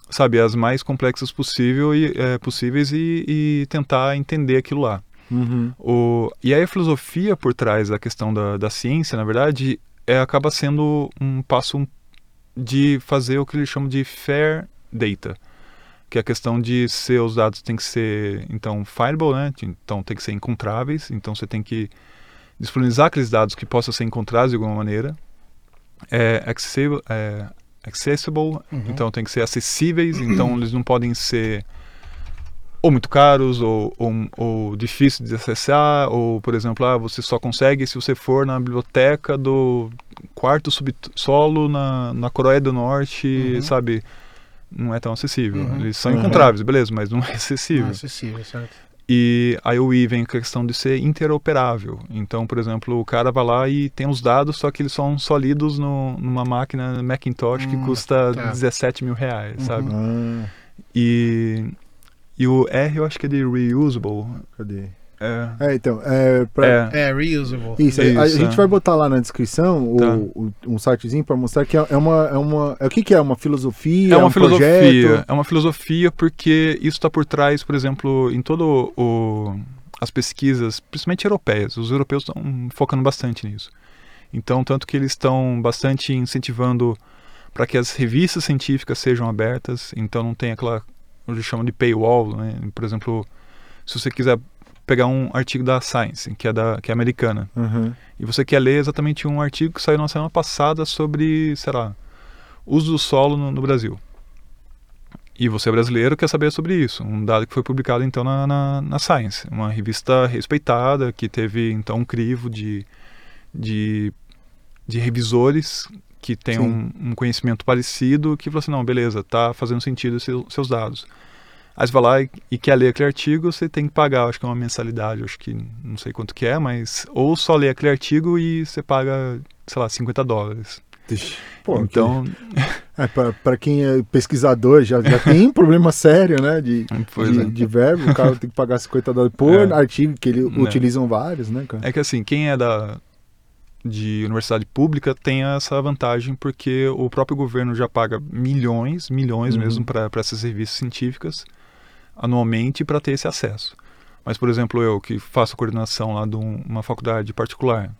sabe, as mais complexas possível e, é, possíveis e, e tentar entender aquilo lá. Uhum. O, e aí a filosofia por trás da questão da, da ciência, na verdade, é, acaba sendo um passo de fazer o que eles chamam de fair data, que é a questão de ser os dados têm que ser então findable, né? Então tem que ser encontráveis, então você tem que disponibilizar aqueles dados que possam ser encontrados de alguma maneira, é accessible, é, accessible uhum. então tem que ser acessíveis, então eles não podem ser ou muito caros, ou, ou, ou difíceis de acessar, ou, por exemplo, ah, você só consegue se você for na biblioteca do quarto subsolo na, na Coreia do Norte, uhum. sabe? Não é tão acessível. Uhum. Eles são uhum. encontráveis, beleza, mas não é acessível. Não é acessível, certo. E aí o I vem a questão de ser interoperável. Então, por exemplo, o cara vai lá e tem os dados, só que eles são só lidos no, numa máquina Macintosh que hum, custa tá. 17 mil reais, sabe? Uhum. E e o R eu acho que é de reusable. Cadê? É, é então, é, pra... é. é reusable. Isso, Isso a, a, gente vai botar lá na descrição tá. o, o, um sitezinho para mostrar que é, é uma, é uma. É, o que, que é? Uma filosofia? É uma um filosofia. Projeto? É uma filosofia porque isso está por trás, por exemplo, em todo o. As pesquisas, principalmente europeias, os europeus estão focando bastante nisso. Então, tanto que eles estão bastante incentivando para que as revistas científicas sejam abertas, então não tem aquela eles chamam de paywall, né? Por exemplo, se você quiser pegar um artigo da Science, que é da que é americana, uhum. e você quer ler exatamente um artigo que saiu na semana passada sobre, sei lá, uso do solo no, no Brasil. E você é brasileiro quer saber sobre isso. Um dado que foi publicado então na, na, na, Science, uma revista respeitada que teve então um crivo de, de, de revisores que tem um, um, conhecimento parecido que falou assim, não, beleza, tá fazendo sentido seu, seus dados. Aí você vai lá e, e, quer ler aquele artigo, você tem que pagar, acho que é uma mensalidade, acho que não sei quanto que é, mas ou só ler aquele artigo e você paga, sei lá, 50 dólares. Pô, então, que... é, para quem é pesquisador já, já tem um problema sério, né, de, de, é. de, verbo, o cara tem que pagar 50 dólares por é. artigo que eles né. utilizam vários, né, cara? É que assim, quem é da de universidade pública tem essa vantagem porque o próprio governo já paga milhões, milhões uhum. mesmo para essas revistas científicas anualmente para ter esse acesso. Mas, por exemplo, eu que faço coordenação lá de uma faculdade particular,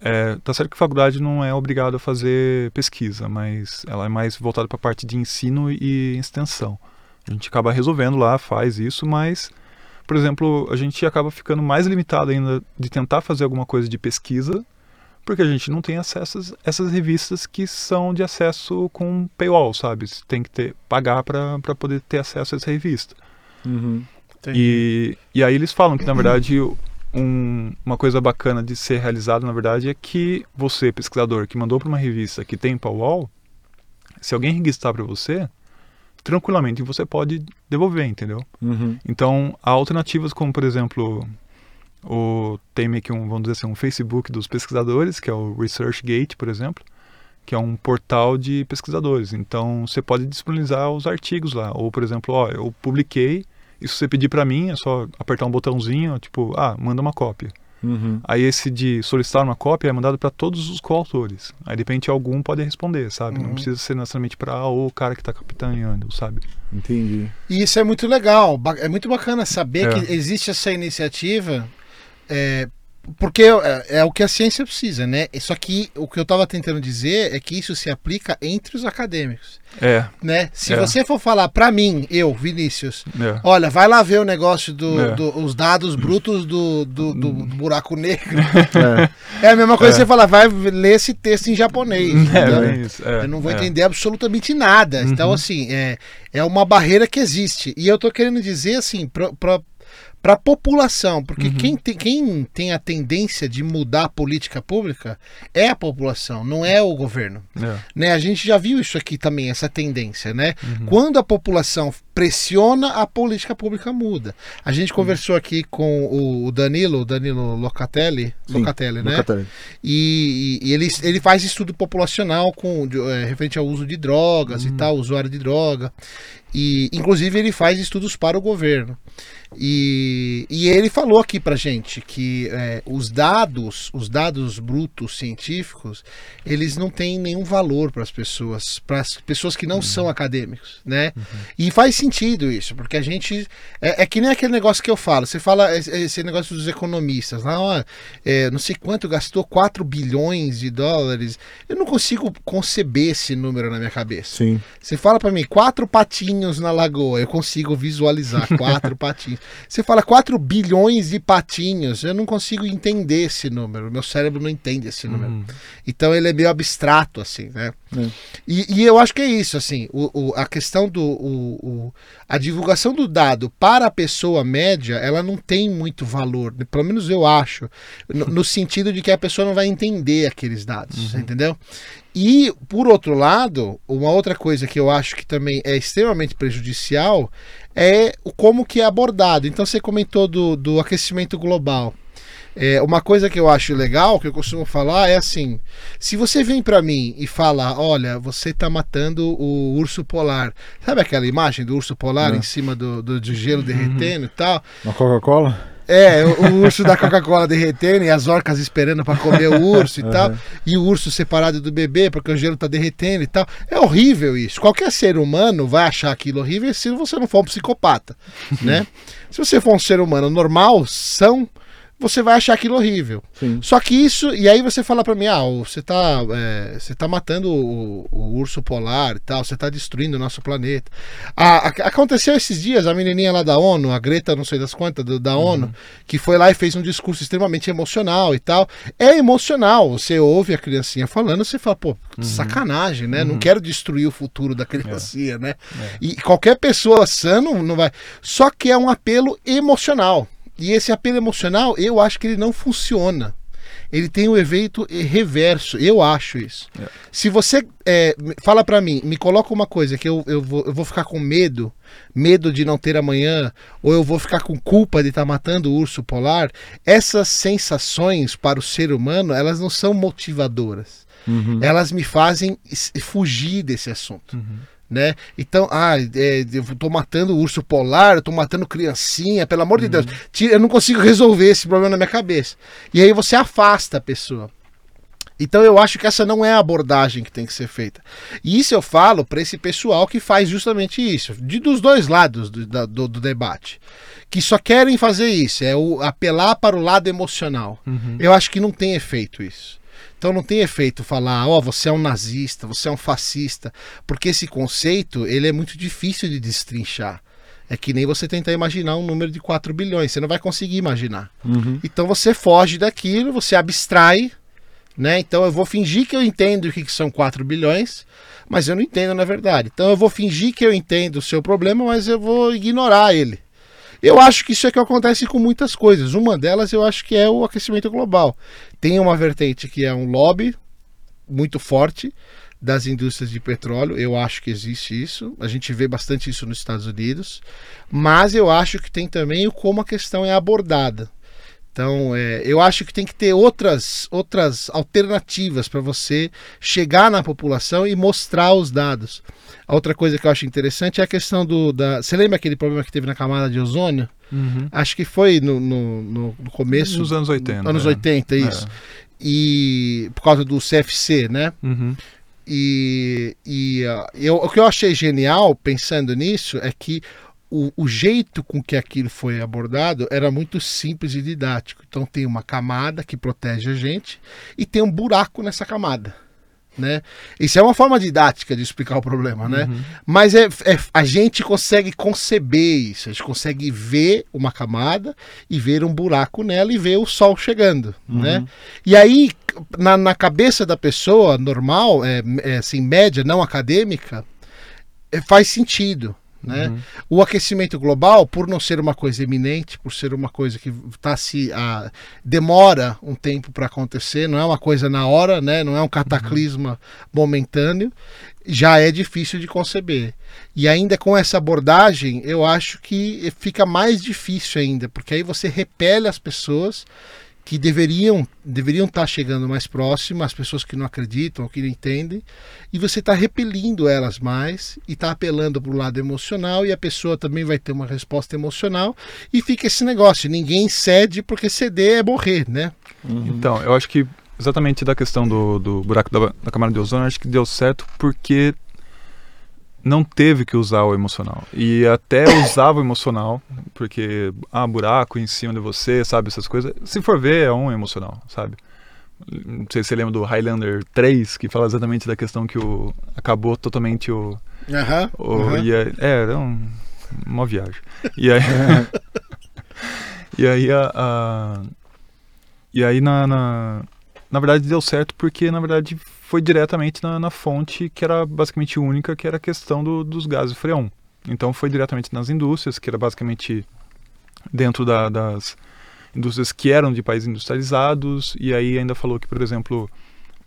é, tá certo que a faculdade não é obrigada a fazer pesquisa, mas ela é mais voltada para a parte de ensino e extensão. A gente acaba resolvendo lá, faz isso, mas, por exemplo, a gente acaba ficando mais limitado ainda de tentar fazer alguma coisa de pesquisa, porque a gente não tem acesso a essas revistas que são de acesso com paywall, sabe? Você tem que ter, pagar para poder ter acesso a essa revista. Uhum. E, e aí eles falam que, na verdade, um, uma coisa bacana de ser realizado, na verdade, é que você, pesquisador, que mandou para uma revista que tem paywall, se alguém registrar para você, tranquilamente você pode devolver, entendeu? Uhum. Então, há alternativas como, por exemplo, o, tem meio que um, vamos dizer assim, um Facebook dos pesquisadores, que é o ResearchGate, por exemplo, que é um portal de pesquisadores. Então, você pode disponibilizar os artigos lá. Ou, por exemplo, ó, eu publiquei, e se você pedir para mim, é só apertar um botãozinho, tipo, ah, manda uma cópia. Uhum. Aí esse de solicitar uma cópia é mandado para todos os coautores. Aí de repente algum pode responder, sabe? Não Uhum. precisa ser necessariamente para o cara que está capitaneando, sabe? Entendi. E isso é muito legal. É muito bacana saber É. que existe essa iniciativa. É, porque é, é o que a ciência precisa, né? Só que o que eu estava tentando dizer é que isso se aplica entre os acadêmicos, É, né? Se É. você for falar para mim, eu, Vinícius, é. olha, vai lá ver o negócio dos É. do, os dados brutos do, do, do buraco negro. É. É a mesma coisa É. que você falar, vai ler esse texto em japonês. É, é, Eu não vou entender absolutamente nada. Então, Uhum. assim, é, é uma barreira que existe. E eu tô querendo dizer, assim, pra, pra, pra população, porque Uhum. quem, tem, quem tem a tendência de mudar a política pública é a população, não é o governo. É. Né? A gente já viu isso aqui também, essa tendência, né? Uhum. Quando a população pressiona, a política pública muda. A Uhum. gente conversou aqui com o- Danilo, Danilo Locatelli, Sim, Locatelli, né? Locatelli. E, e ele, ele faz estudo populacional com é, referente ao uso de drogas Hum. e tal, usuário de droga. E inclusive ele faz estudos para o governo. E, e ele falou aqui pra gente que é, os dados, os dados brutos científicos, eles não têm nenhum valor para as pessoas, para as pessoas que não Uhum. são acadêmicos, né? E faz sentido isso, porque a gente é, é que nem aquele negócio que eu falo. Você fala esse, negócio dos economistas lá, ó, é, não sei quanto gastou 4 bilhões de dólares. Eu não consigo conceber esse número na minha cabeça. Sim. Você fala pra mim, quatro patinhos na lagoa, eu consigo visualizar quatro patinhos. Você fala 4 bilhões de patinhos, eu não consigo entender esse número. Meu cérebro não entende esse número. Uhum. Então ele é meio abstrato, assim, né? É. E, e eu acho que é isso, assim, o, o- a questão do. O, o- a divulgação do dado para a pessoa média, ela não tem muito valor, pelo menos eu acho, no, no sentido de que a pessoa não vai entender aqueles dados, entendeu? E, por outro lado, uma outra coisa que eu acho que também é extremamente prejudicial é o como que é abordado. Então você comentou do, do aquecimento global. É, uma coisa que eu acho legal, que eu costumo falar, é assim: se você vem pra mim e fala, olha, você tá matando o urso polar, sabe aquela imagem do urso polar Não. em cima do, do, do gelo derretendo e tal? Uma Coca-Cola? É, o, urso da Coca-Cola derretendo e as orcas esperando pra comer o urso e tal, Uhum. e o urso separado do bebê porque o gelo tá derretendo e tal. É horrível isso. Qualquer ser humano vai achar aquilo horrível se você não for um psicopata, né? Se você for um ser humano normal, são, você vai achar aquilo horrível. Sim. Só que isso, e aí você fala pra mim, ah, você tá, é, você tá matando o, o urso polar e tal, você tá destruindo o nosso planeta. A- a- aconteceu esses dias, a menininha lá da ONU, a Greta, não sei das quantas, do- da ONU, que foi lá e fez um discurso extremamente emocional e tal. É emocional, você ouve a criancinha falando, você fala, pô, sacanagem, né? Não quero destruir o futuro da criancinha, né? E qualquer pessoa sã não, não vai. Só que é um apelo emocional. E esse apelo emocional, eu acho que ele não funciona. Ele tem o efeito reverso, eu acho isso. É. Se você é, fala pra mim, me coloca uma coisa que eu, eu, vou, eu vou ficar com medo, medo de não ter amanhã, ou eu vou ficar com culpa de estar matando o urso polar, essas sensações para o ser humano, elas não são motivadoras. Uhum. Elas me fazem fugir desse assunto né? Então, ah, é, eu tô matando urso polar, eu tô matando criancinha, pelo amor de Deus. Tira- Eu não consigo resolver esse problema na minha cabeça. E aí você afasta a pessoa. Então eu acho que essa não é a abordagem que tem que ser feita. E isso eu falo para esse pessoal que faz justamente isso, de, dos dois lados do, do- do debate, que só querem fazer isso, é o apelar para o lado emocional. Uhum. Eu acho que não tem efeito isso. Então não tem efeito falar, ó, oh, você é um nazista, você é um fascista, porque esse conceito ele é muito difícil de destrinchar. É que nem você tentar imaginar um número de 4 bilhões, você não vai conseguir imaginar. Uhum. Então você foge daquilo, você abstrai, né? Então eu vou fingir que eu entendo o que são 4 bilhões, mas eu não entendo na verdade. Então eu vou fingir que eu entendo o seu problema, mas eu vou ignorar ele. Eu acho que isso é que acontece com muitas coisas. Uma delas eu acho que é o aquecimento global. Tem uma vertente que é um lobby muito forte das indústrias de petróleo. Eu acho que existe isso. A gente vê bastante isso nos Estados Unidos. Mas eu acho que tem também como a questão é abordada. Então, é, eu acho que tem que ter outras, outras alternativas para você chegar na população e mostrar os dados. A outra coisa que eu acho interessante é a questão do. Da, você lembra aquele problema que teve na camada de ozônio? Uhum. Acho que foi no, no, no, começo. Nos anos 80. Anos é. 80, isso. E por causa do CFC, né? Uhum. E, e uh, eu, o que eu achei genial pensando nisso é que o, o, jeito com que aquilo foi abordado era muito simples e didático. Então tem uma camada que protege a gente e tem um buraco nessa camada. Né? Isso é uma forma didática de explicar o problema, né? Uhum. Mas é, é, a gente consegue conceber isso, a gente consegue ver uma camada e ver um buraco nela e ver o sol chegando, Uhum. né? E aí, na, na cabeça da pessoa normal, é, é, assim, média, não acadêmica, é, faz sentido. Né? Uhum. O aquecimento global, por não ser uma coisa eminente, por ser uma coisa que tá se a, demora um tempo para acontecer, não é uma coisa na hora, né? não é um cataclisma momentâneo, já é difícil de conceber. E ainda com essa abordagem, eu acho que fica mais difícil ainda, porque aí você repele as pessoas que deveriam deveriam estar chegando mais próximo, as pessoas que não acreditam, que não entendem, e você está repelindo elas mais e está apelando para o lado emocional e a pessoa também vai ter uma resposta emocional e fica esse negócio, ninguém cede porque ceder é morrer, né? Uhum. Então, eu acho que exatamente da questão do, do buraco da, da camada de ozônio, acho que deu certo porque não teve que usar o emocional. E até usava o emocional, porque, ah, buraco em cima de você, sabe, essas coisas. Se for ver, é um emocional, sabe? Não sei se você lembra do Highlander 3, que fala exatamente da questão que o acabou totalmente o... Aham. aí- é, era um, uma viagem. E aí... e aí a... a- e aí na, na... Na verdade deu certo porque, na verdade, foi diretamente na, na fonte que era basicamente única, que era a questão do, dos gases freon. Então foi diretamente nas indústrias, que era basicamente dentro da- das indústrias que eram de países industrializados, e aí ainda falou que, por exemplo,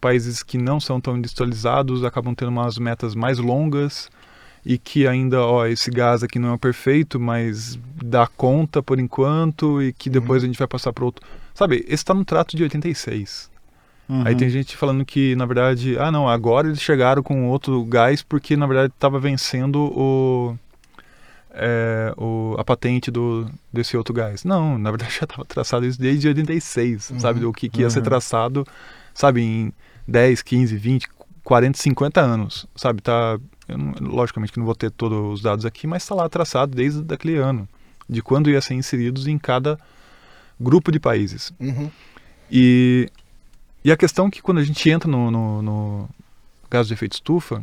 países que não são tão industrializados acabam tendo umas metas mais longas e que ainda, ó, esse gás aqui não é perfeito, mas dá conta por enquanto e que depois a gente vai passar para outro. Sabe, esse está no trato de 86. Uhum. Aí tem gente falando que, na verdade, ah não, agora eles chegaram com outro gás porque, na verdade, estava vencendo o, é, o, a patente do, desse outro gás. Não, na verdade já estava traçado isso desde 86, Uhum, sabe? O que, que ia ser uhum. traçado, sabe, em 10, 15, 20, 40, 50 anos, sabe? Tá, não- logicamente que não vou ter todos os dados aqui, mas está lá traçado desde aquele ano, de quando ia ser inseridos em cada grupo de países. Uhum. E, e a questão é que quando a gente entra no, no, no gás de efeito estufa,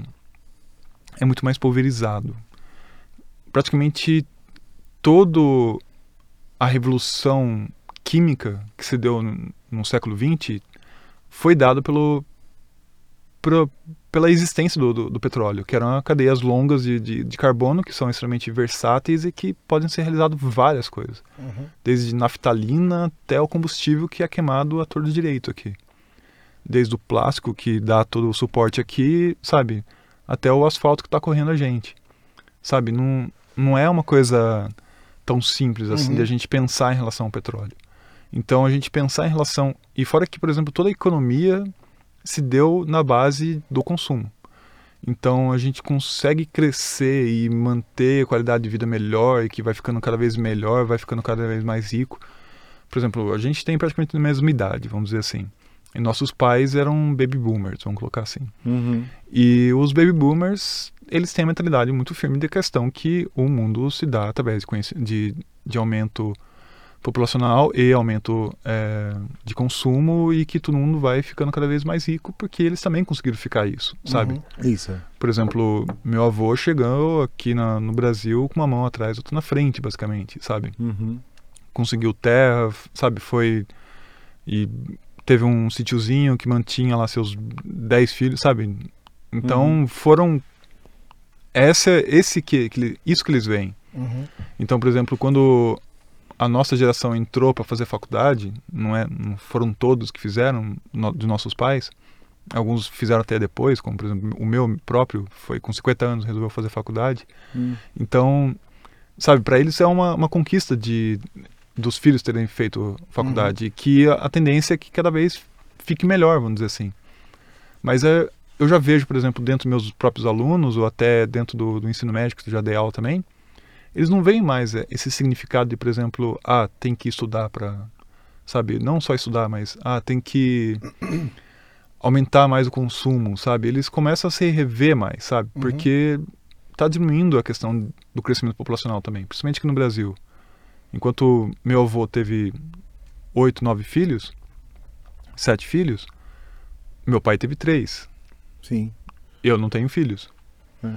é muito mais pulverizado. Praticamente todo a revolução química que se deu no, no século XX foi dado pelo, pela existência do, do, do petróleo, que eram cadeias longas de, de, de carbono que são extremamente versáteis e que podem ser realizadas várias coisas Uhum. desde naftalina até o combustível que é queimado a torto direito aqui. Desde o plástico que dá todo o suporte aqui, sabe, até o asfalto que está correndo a gente. Sabe, não, não é uma coisa tão simples assim Uhum. de a gente pensar em relação ao petróleo. Então a gente pensar em relação e fora que, por exemplo, toda a economia se deu na base do consumo. Então a gente consegue crescer e manter a qualidade de vida melhor e que vai ficando cada vez melhor, vai ficando cada vez mais rico. Por exemplo, a gente tem praticamente a mesma idade, vamos dizer assim. E nossos pais eram baby boomers, vamos colocar assim. Uhum. E os baby boomers, eles têm a mentalidade muito firme de questão que o mundo se dá através de, de, de aumento populacional e aumento é, de consumo e que todo mundo vai ficando cada vez mais rico porque eles também conseguiram ficar isso, sabe? Uhum. Isso, é. Por exemplo, meu avô chegou aqui na, no Brasil com uma mão atrás, outra na frente, basicamente, sabe? Uhum. Conseguiu terra, sabe? Foi e teve um sítiozinho que mantinha lá seus 10 filhos, sabe? Então Uhum. foram essa esse que, que isso que eles veem. Uhum. Então, por exemplo, quando a nossa geração entrou para fazer faculdade, não é, não foram todos que fizeram no, de nossos pais. Alguns fizeram até depois, como por exemplo o meu próprio foi com 50 anos resolveu fazer faculdade. Hum. Então, sabe, para eles é uma, uma conquista de dos filhos terem feito faculdade, e que a, a tendência é que cada vez fique melhor, vamos dizer assim. Mas é, eu já vejo, por exemplo, dentro dos meus próprios alunos, ou até dentro do, do ensino médico, que já dei aula também, eles não veem mais é, esse significado de, por exemplo, ah, tem que estudar para, sabe, não só estudar, mas ah, tem que aumentar mais o consumo, sabe? Eles começam a se rever mais, sabe? Uhum. Porque está diminuindo a questão do crescimento populacional também, principalmente aqui no Brasil. Enquanto meu avô teve oito, nove filhos, sete filhos, meu pai teve três. Sim. Eu não tenho filhos. É.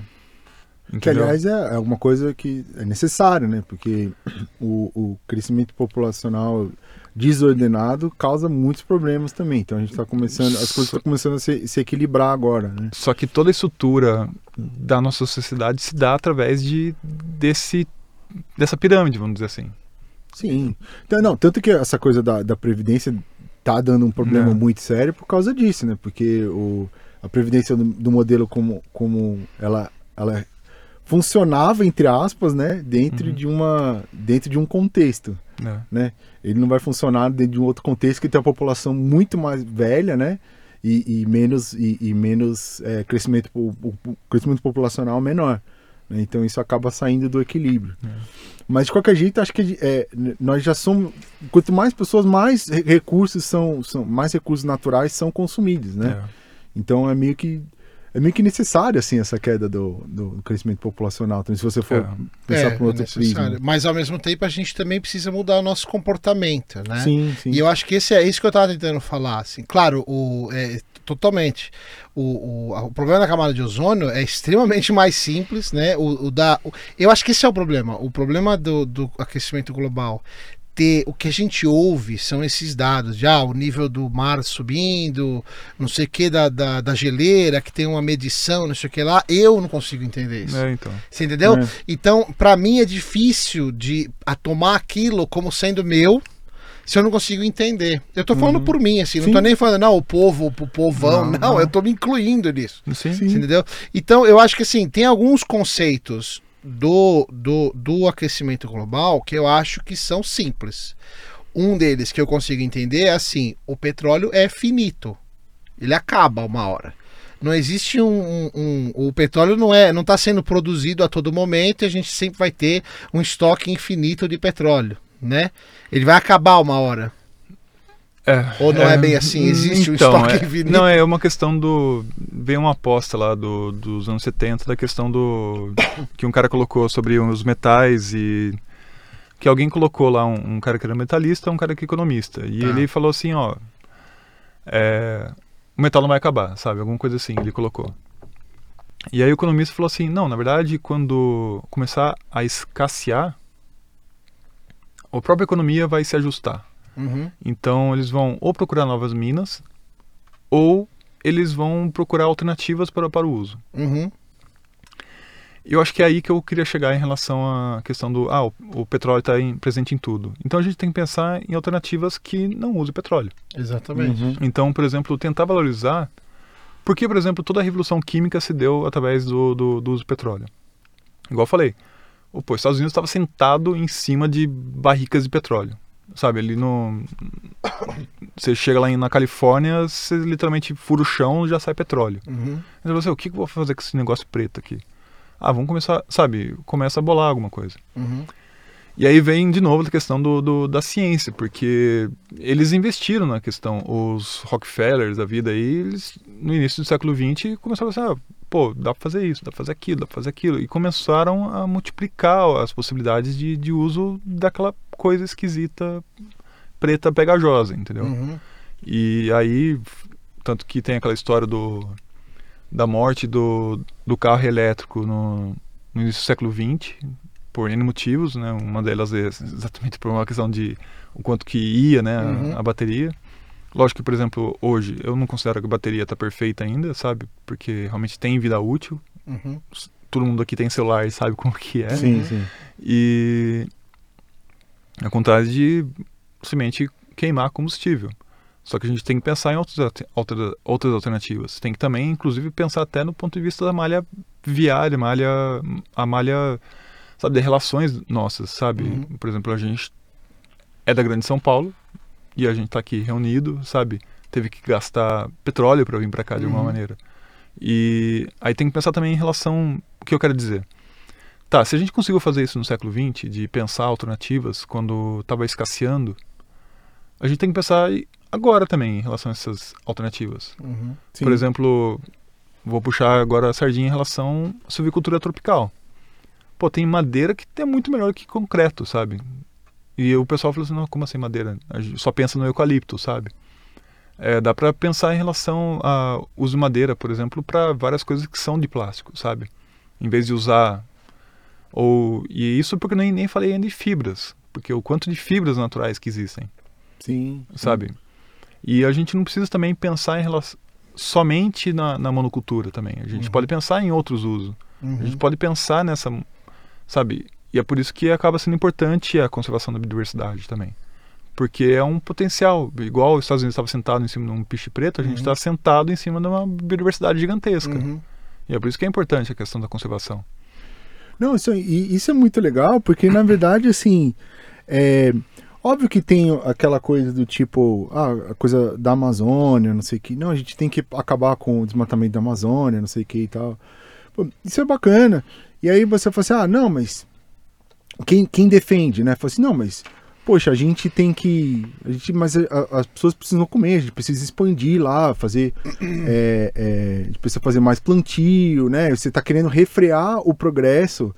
Que, aliás, é, é uma coisa que é necessário, né? Porque o, o crescimento populacional desordenado causa muitos problemas também. Então a gente está começando, as coisas estão começando a se, se equilibrar agora, né? Só que toda a estrutura da nossa sociedade se dá através de desse dessa pirâmide, vamos dizer assim. Sim. Então, não, tanto que essa coisa da, da Previdência tá dando um problema É. muito sério por causa disso, né? Porque o, a Previdência do, do modelo como, como ela, ela funcionava, entre aspas, né? Dentro, Uhum. de, uma, dentro de um contexto, né? né? Ele não vai funcionar dentro de um outro contexto que tem a população muito mais velha, né? E, e menos, e, e menos é, crescimento, o, o crescimento populacional menor. né? Então isso acaba saindo do equilíbrio. É. Mas de qualquer jeito, acho que é, nós já somos. Quanto mais pessoas, mais re- recursos são, são. Mais recursos naturais são consumidos, né? É. Então é meio que. É meio que necessário, assim, essa queda do, do crescimento populacional. Então, se você for É. pensar É, por um outro prisma. Mas ao mesmo tempo a gente também precisa mudar o nosso comportamento, né? Sim, sim. E eu acho que esse é isso que eu estava tentando falar. Assim. Claro, o, é, totalmente. O, o, o problema da camada de ozônio é extremamente mais simples, né? O, o da, o- eu acho que esse é o problema. O problema do, do aquecimento global. Ter, o que a gente ouve são esses dados, já o nível do mar subindo, não sei o que da, da, da geleira, que tem uma medição, não sei o que lá. Eu não consigo entender isso. É, então. Você entendeu? É. Então, pra mim é difícil de a tomar aquilo como sendo meu se eu não consigo entender. Eu tô falando por mim, assim, não Sim. tô nem falando, não, o povo, o povão. Não, Não, não. eu tô me incluindo nisso. Sim. Entendeu? Então, eu acho que assim, tem alguns conceitos do, do, do aquecimento global que eu acho que são simples. Um deles que eu consigo entender é assim: o petróleo é finito. Ele acaba uma hora. Não existe um, um- um- o petróleo não é, não está sendo produzido a todo momento e a gente sempre vai ter um estoque infinito de petróleo, né? Ele vai acabar uma hora. É, Ou não é bem assim? Existe um estoque é, infinito? Não, é uma questão do. Veio uma aposta lá do, dos anos 70 da questão do. que um cara colocou sobre os metais e. Que alguém colocou lá, um, um cara que era metalista, um cara que é economista. E Tá. ele falou assim: ó. é, o metal não vai acabar, sabe? Alguma coisa assim, ele colocou. E aí o economista falou assim: não, na verdade, quando começar a escassear, a própria economia vai se ajustar. Uhum. Então eles vão ou procurar novas minas ou eles vão procurar alternativas para, para o uso. Uhum. Eu acho que é aí que eu queria chegar em relação à questão do ah, o, o petróleo está presente em tudo. Então a gente tem que pensar em alternativas que não usem petróleo. Exatamente. Uhum. Então, por exemplo, tentar valorizar. Porque, por exemplo, toda a revolução química se deu através do, do, do uso do petróleo. Igual eu falei, pô, os Estados Unidos estava sentado em cima de barricas de petróleo. Sabe, ali no. Você chega lá na Califórnia, você literalmente fura o chão e já sai petróleo. Uhum. Mas você, o que que eu vou fazer com esse negócio preto aqui? Ah, vamos começar, sabe, começa a bolar alguma coisa. Uhum. E aí vem de novo a questão do, do- da ciência, porque eles investiram na questão, os Rockefellers da vida aí, eles, no início do século XX, começaram a pensar, ah, pô, dá pra fazer isso, dá pra fazer aquilo, dá pra fazer aquilo, e começaram a multiplicar as possibilidades de, de uso daquela coisa esquisita, preta, pegajosa, entendeu? Uhum. E aí, tanto que tem aquela história do da morte do, do carro elétrico no, no início do século XX, por N motivos, né? Uma delas é exatamente por uma questão de o quanto que ia, né, Uhum. a, a bateria. Lógico que, por exemplo, hoje eu não considero que a bateria está perfeita ainda, sabe? Porque realmente tem vida útil. Uhum. Todo mundo aqui tem celular e sabe como que é. Sim, sim. E ao contrário de simplesmente queimar combustível. Só que a gente tem que pensar em outras, outra- outras alternativas. Tem que também, inclusive, pensar até no ponto de vista da malha viária, malha, a malha, sabe, de relações nossas, sabe? Uhum. Por exemplo, a gente é da Grande São Paulo e a gente está aqui reunido, sabe? Teve que gastar petróleo para vir para cá de alguma Uhum. maneira. E aí tem que pensar também em relação, o que eu quero dizer? Tá, se a gente conseguiu fazer isso no século XX, de pensar alternativas quando estava escasseando, a gente tem que pensar agora também em relação a essas alternativas. Uhum. Por exemplo, vou puxar agora a sardinha em relação à silvicultura tropical. Pô, tem madeira que é muito melhor que concreto, sabe? E o pessoal falou assim, não, como assim madeira? A gente só pensa no eucalipto, sabe? É, dá pra pensar em relação ao uso de madeira, por exemplo, para várias coisas que são de plástico, sabe? Em vez de usar ou e isso porque eu nem nem falei ainda de fibras, porque o quanto de fibras naturais que existem Sim, sim. sabe? E a gente não precisa também pensar em relação somente na, na monocultura também. A gente Uhum. pode pensar em outros usos. Uhum. A gente pode pensar nessa, sabe? E é por isso que acaba sendo importante a conservação da biodiversidade também. Porque é um potencial, igual os Estados Unidos estava sentado em cima de um piche preto, a gente Uhum. está sentado em cima de uma biodiversidade gigantesca. Uhum. E é por isso que é importante a questão da conservação. Não, isso, e isso é muito legal, porque na verdade, assim, é óbvio que tem aquela coisa do tipo, ah, a coisa da Amazônia, não sei o que. Não, a gente tem que acabar com o desmatamento da Amazônia, não sei o que e tal. Pô, isso é bacana. E aí você fala assim, ah, não, mas quem, quem defende, né? Fala assim, não, mas poxa, a gente tem que. A gente, mas a- a- as pessoas precisam comer, a gente precisa expandir lá, fazer. é, é, a gente precisa fazer mais plantio, né? Você está querendo refrear o progresso,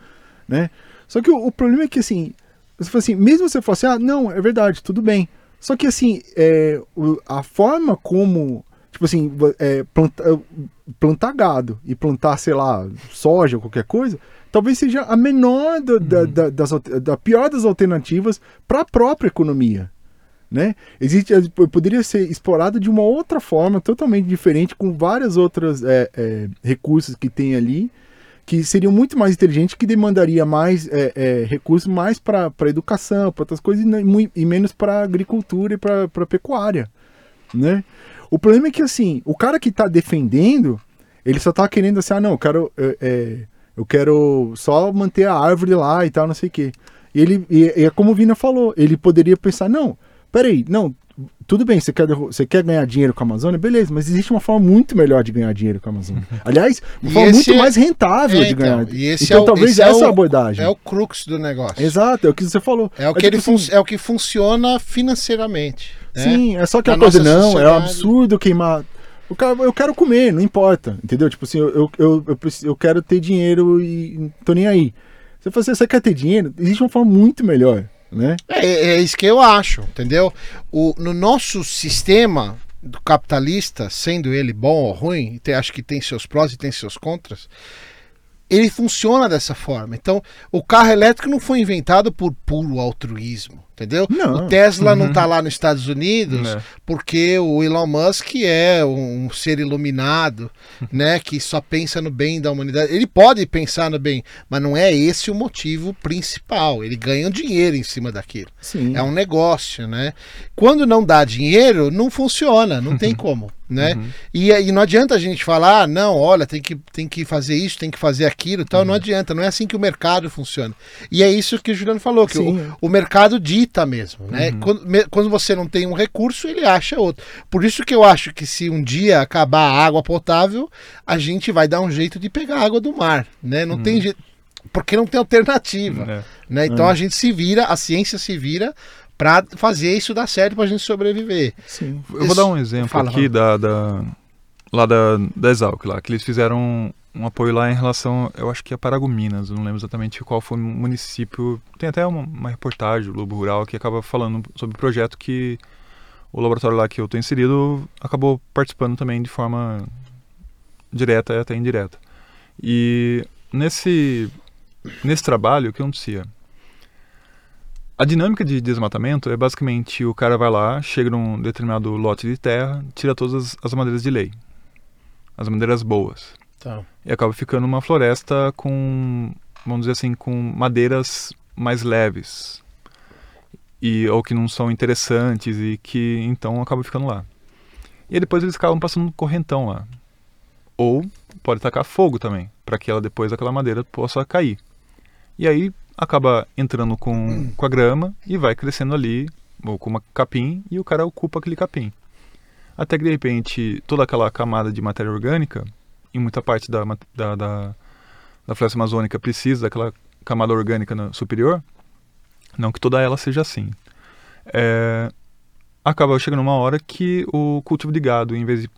né? Só que o, o problema é que assim, você fala assim, mesmo você falar assim, ah, não, é verdade, tudo bem. Só que assim, é, o- a forma como. Tipo assim, é, planta- plantar gado e plantar, sei lá, soja ou qualquer coisa, talvez seja a menor do- da, da- das, da pior das alternativas para a própria economia. Né? Existe, p- poderia ser explorado de uma outra forma, totalmente diferente, com várias outras é, é, recursos que tem ali, que seriam muito mais inteligentes, que demandaria mais é, é, recursos mais para educação, para outras coisas, e, mui- e menos para agricultura e para pecuária. Né? O problema é que assim, o cara que está defendendo, ele só tá querendo assim, ah não, eu quero, é, é, eu quero só manter a árvore lá e tal, não sei o quê. E ele, e, e é como o Vina falou, ele poderia pensar, não, peraí, não, tudo bem, você quer, você quer ganhar dinheiro com a Amazônia, beleza, mas existe uma forma muito melhor de ganhar dinheiro com a Amazônia. Aliás, uma E forma muito é- mais rentável É, de então, ganhar. e esse então é o- talvez é essa é a abordagem. É o crux do negócio. Exato, é o que você falou. É o que, tipo ele assim, é o que funciona financeiramente. né? Sim, é só que a coisa, não, é um sociedade. absurdo queimar. O cara, eu quero comer, não importa, entendeu? Tipo assim, eu, eu, eu, eu, eu quero ter dinheiro e não tô nem aí. Você fala assim, você quer ter dinheiro? Existe uma forma muito melhor, né? É, é isso que eu acho, entendeu? O, no nosso sistema do capitalista, sendo ele bom ou ruim, tem- acho que tem seus prós e tem seus contras, ele funciona dessa forma. Então, o carro elétrico não foi inventado por puro altruísmo, entendeu? Não. O Tesla não Uhum. está lá nos Estados Unidos É. porque o Elon Musk é um ser iluminado, né, que só pensa no bem da humanidade. Ele pode pensar no bem, mas não é esse o motivo principal. Ele ganha dinheiro em cima daquilo. Sim. É um negócio, né? Quando não dá dinheiro, não funciona, não tem como, né? Uhum. E, e não adianta a gente falar, ah, não, olha, tem que, tem que fazer isso, tem que fazer aquilo, tal. Não adianta, não é assim que o mercado funciona. E é isso que o Juliano falou, que o, o mercado dita mesmo, né? Quando, me- quando você não tem um recurso, ele acha outro. Por isso que eu acho que se um dia acabar a água potável, a gente vai dar um jeito de pegar água do mar, né? Não tem jeito, porque não tem alternativa É. né? Então a gente se vira, a ciência se vira para fazer isso dar certo pra gente sobreviver. Sim. Eu vou dar um exemplo Fala, aqui da, da- lá da, da Exalc, lá, que eles fizeram um, apoio lá em relação, eu acho que é Paragominas, não lembro exatamente qual foi o município. Tem até uma, uma reportagem do Lobo Rural que acaba falando sobre o projeto que o laboratório lá que eu estou inserido acabou participando também de forma direta e até indireta. E nesse, nesse trabalho, o que acontecia? A dinâmica de desmatamento é basicamente o cara vai lá, chega num determinado lote de terra, tira todas as madeiras de lei, as madeiras boas. Tá. E acaba ficando uma floresta com, vamos dizer assim, com madeiras mais leves. E, ou que não são interessantes e que então acabam ficando lá. E depois eles acabam passando um correntão lá. Ou pode tacar fogo também, para que ela depois aquela madeira possa cair. E aí acaba entrando com, com a grama e vai crescendo ali, ou com uma capim, e o cara ocupa aquele capim. Até que de repente toda aquela camada de matéria orgânica em muita parte da, da, da, da floresta amazônica precisa daquela camada orgânica superior, não que toda ela seja assim. É, acaba chegando uma hora que o cultivo de gado, em vez de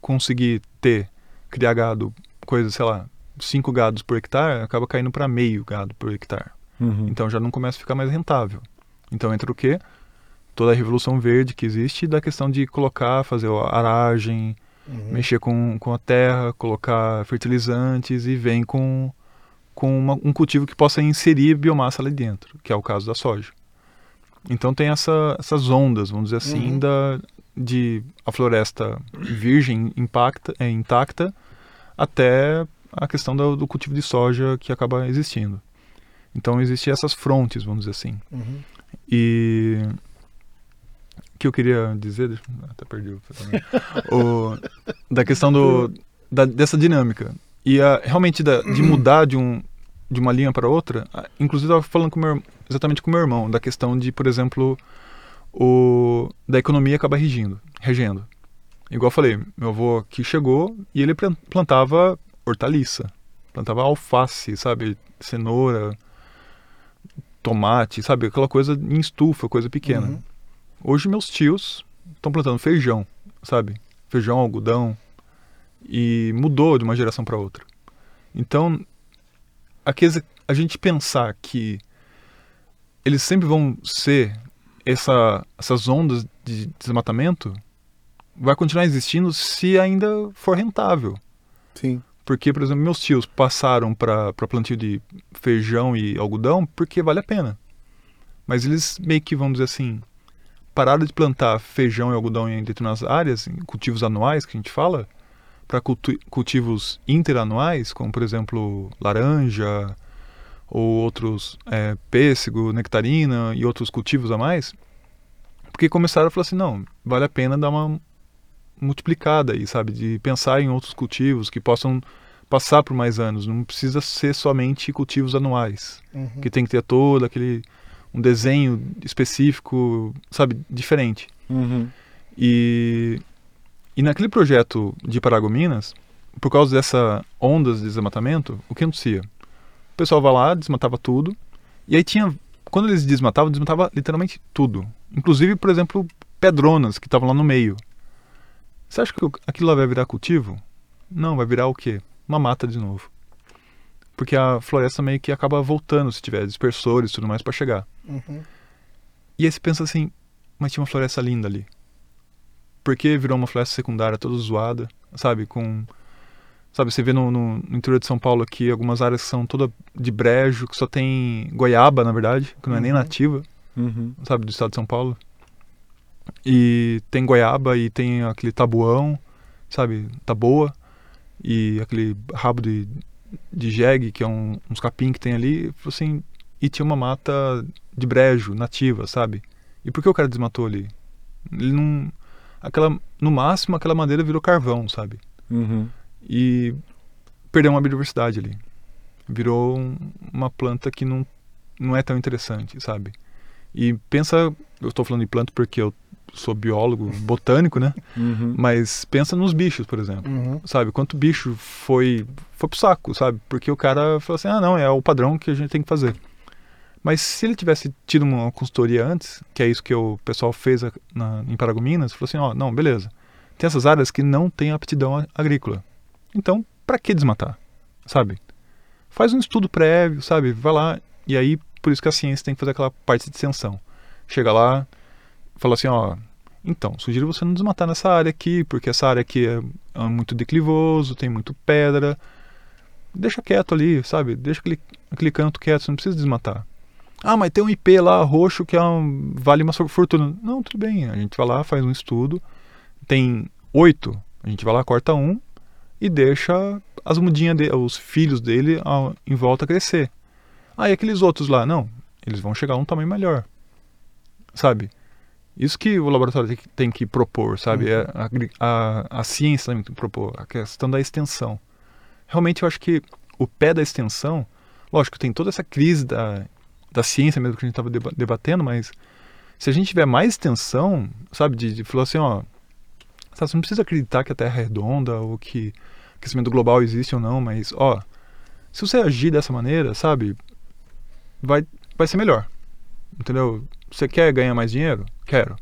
conseguir ter, criar gado, coisa, sei lá, cinco gados por hectare, acaba caindo para meio gado por hectare. Uhum. Então já não começa a ficar mais rentável. Então entra o quê? Toda a revolução verde que existe da questão de colocar, fazer a aragem, Uhum. mexer com, com a terra, colocar fertilizantes e vem com, com uma, um cultivo que possa inserir biomassa ali dentro, que é o caso da soja. Então tem essa, essas ondas, vamos dizer assim, Uhum. da, de a floresta virgem impacta, é, intacta até a questão do, do cultivo de soja que acaba existindo. Então existem essas frontes, vamos dizer assim. Uhum. E que eu queria dizer, deixa, até perdi o o, da questão do, da- dessa dinâmica. E a, realmente da- de mudar de, um, de uma linha para outra, inclusive eu estava falando com meu, exatamente com meu irmão, da questão de, por exemplo, o, da economia acabar regindo, regendo. Igual eu falei, meu avô aqui chegou e ele plan- plantava hortaliça, plantava alface, sabe, cenoura, tomate, sabe, aquela coisa em estufa, coisa pequena. Uhum. Hoje meus tios estão plantando feijão, sabe? Feijão, algodão. E mudou de uma geração para outra. Então, a gente pensar que eles sempre vão ser essa, essas ondas de desmatamento vai continuar existindo se ainda for rentável. Sim. Porque, por exemplo, meus tios passaram para plantio de feijão e algodão porque vale a pena. Mas eles meio que, vamos dizer assim, pararam de plantar feijão e algodão em determinadas áreas, em cultivos anuais que a gente fala, para cultivos interanuais, como, por exemplo, laranja ou outros é, pêssego, nectarina e outros cultivos a mais, porque começaram a falar assim, não, vale a pena dar uma multiplicada aí, sabe? De pensar em outros cultivos que possam passar por mais anos. Não precisa ser somente cultivos anuais, Uhum. que tem que ter todo aquele um desenho específico, sabe, diferente. Uhum. E e naquele projeto de Paragominas, por causa dessa ondas de desmatamento, o que acontecia? O pessoal vai lá, desmatava tudo, e aí tinha quando eles desmatavam, desmatava literalmente tudo. Inclusive, por exemplo, pedronas que estavam lá no meio. Você acha que aquilo lá vai virar cultivo? Não, vai virar o quê? Uma mata de novo. Porque a floresta meio que acaba voltando se tiver dispersores e tudo mais para chegar. Uhum. E aí você pensa assim, mas tinha uma floresta linda ali. Por que virou uma floresta secundária toda zoada, sabe? Com. Sabe, você vê no, no, no interior de São Paulo aqui algumas áreas que são toda de brejo, que só tem goiaba, na verdade, que não é nem Uhum. nativa, Uhum. sabe, do estado de São Paulo. E tem goiaba e tem aquele tabuão, sabe, taboa, e aquele rabo de, de jegue, que é um, uns capim que tem ali, assim, e tinha uma mata de brejo nativa, sabe? E por que o cara desmatou ali? Ele não. Aquela, no máximo, aquela madeira virou carvão, sabe? Uhum. E perdeu uma biodiversidade ali. Virou um- uma planta que não, não é tão interessante, sabe? E pensa, eu estou falando de planta porque eu sou biólogo, botânico, né? Uhum. Mas pensa nos bichos, por exemplo. Uhum. Sabe, quanto bicho foi foi pro saco, sabe? Porque o cara falou assim: "Ah, não, é o padrão que a gente tem que fazer". Mas se ele tivesse tido uma consultoria antes, que é isso que o pessoal fez a- na, em Paragominas, falou assim: "Ó, não, beleza. Tem essas áreas que não têm aptidão agrícola. Então, Pra que desmatar? Sabe? Faz um estudo prévio, sabe? Vai lá. E aí, por isso que a ciência tem que fazer aquela parte de extensão. Chega lá, fala assim, ó. Então, sugiro você não desmatar nessa área aqui, porque essa área aqui é, é muito declivoso, tem muito pedra. Deixa quieto ali, sabe? Deixa aquele, aquele canto quieto, você não precisa desmatar. Ah, mas tem um IP lá roxo que é um, vale uma fortuna. Não, tudo bem. A gente vai lá, faz um estudo. Tem oito, a gente vai lá, corta um e deixa as mudinhas, de, os filhos dele ao, em volta crescer. E aqueles outros lá? Não, eles vão chegar a um tamanho melhor. Sabe? Isso que o laboratório tem que, tem que propor, sabe? Uhum. A, a, a, ciência tem que propor, a questão da extensão. Realmente eu acho que o pé da extensão, lógico, tem toda essa crise da, da ciência mesmo que a gente estava debatendo, mas se a gente tiver mais extensão, sabe, de, de falar assim, ó, você não precisa acreditar que a Terra é redonda ou que aquecimento global existe ou não, mas, ó, se você agir dessa maneira, sabe, vai, vai ser melhor. Entendeu? Você quer ganhar mais dinheiro? Quero.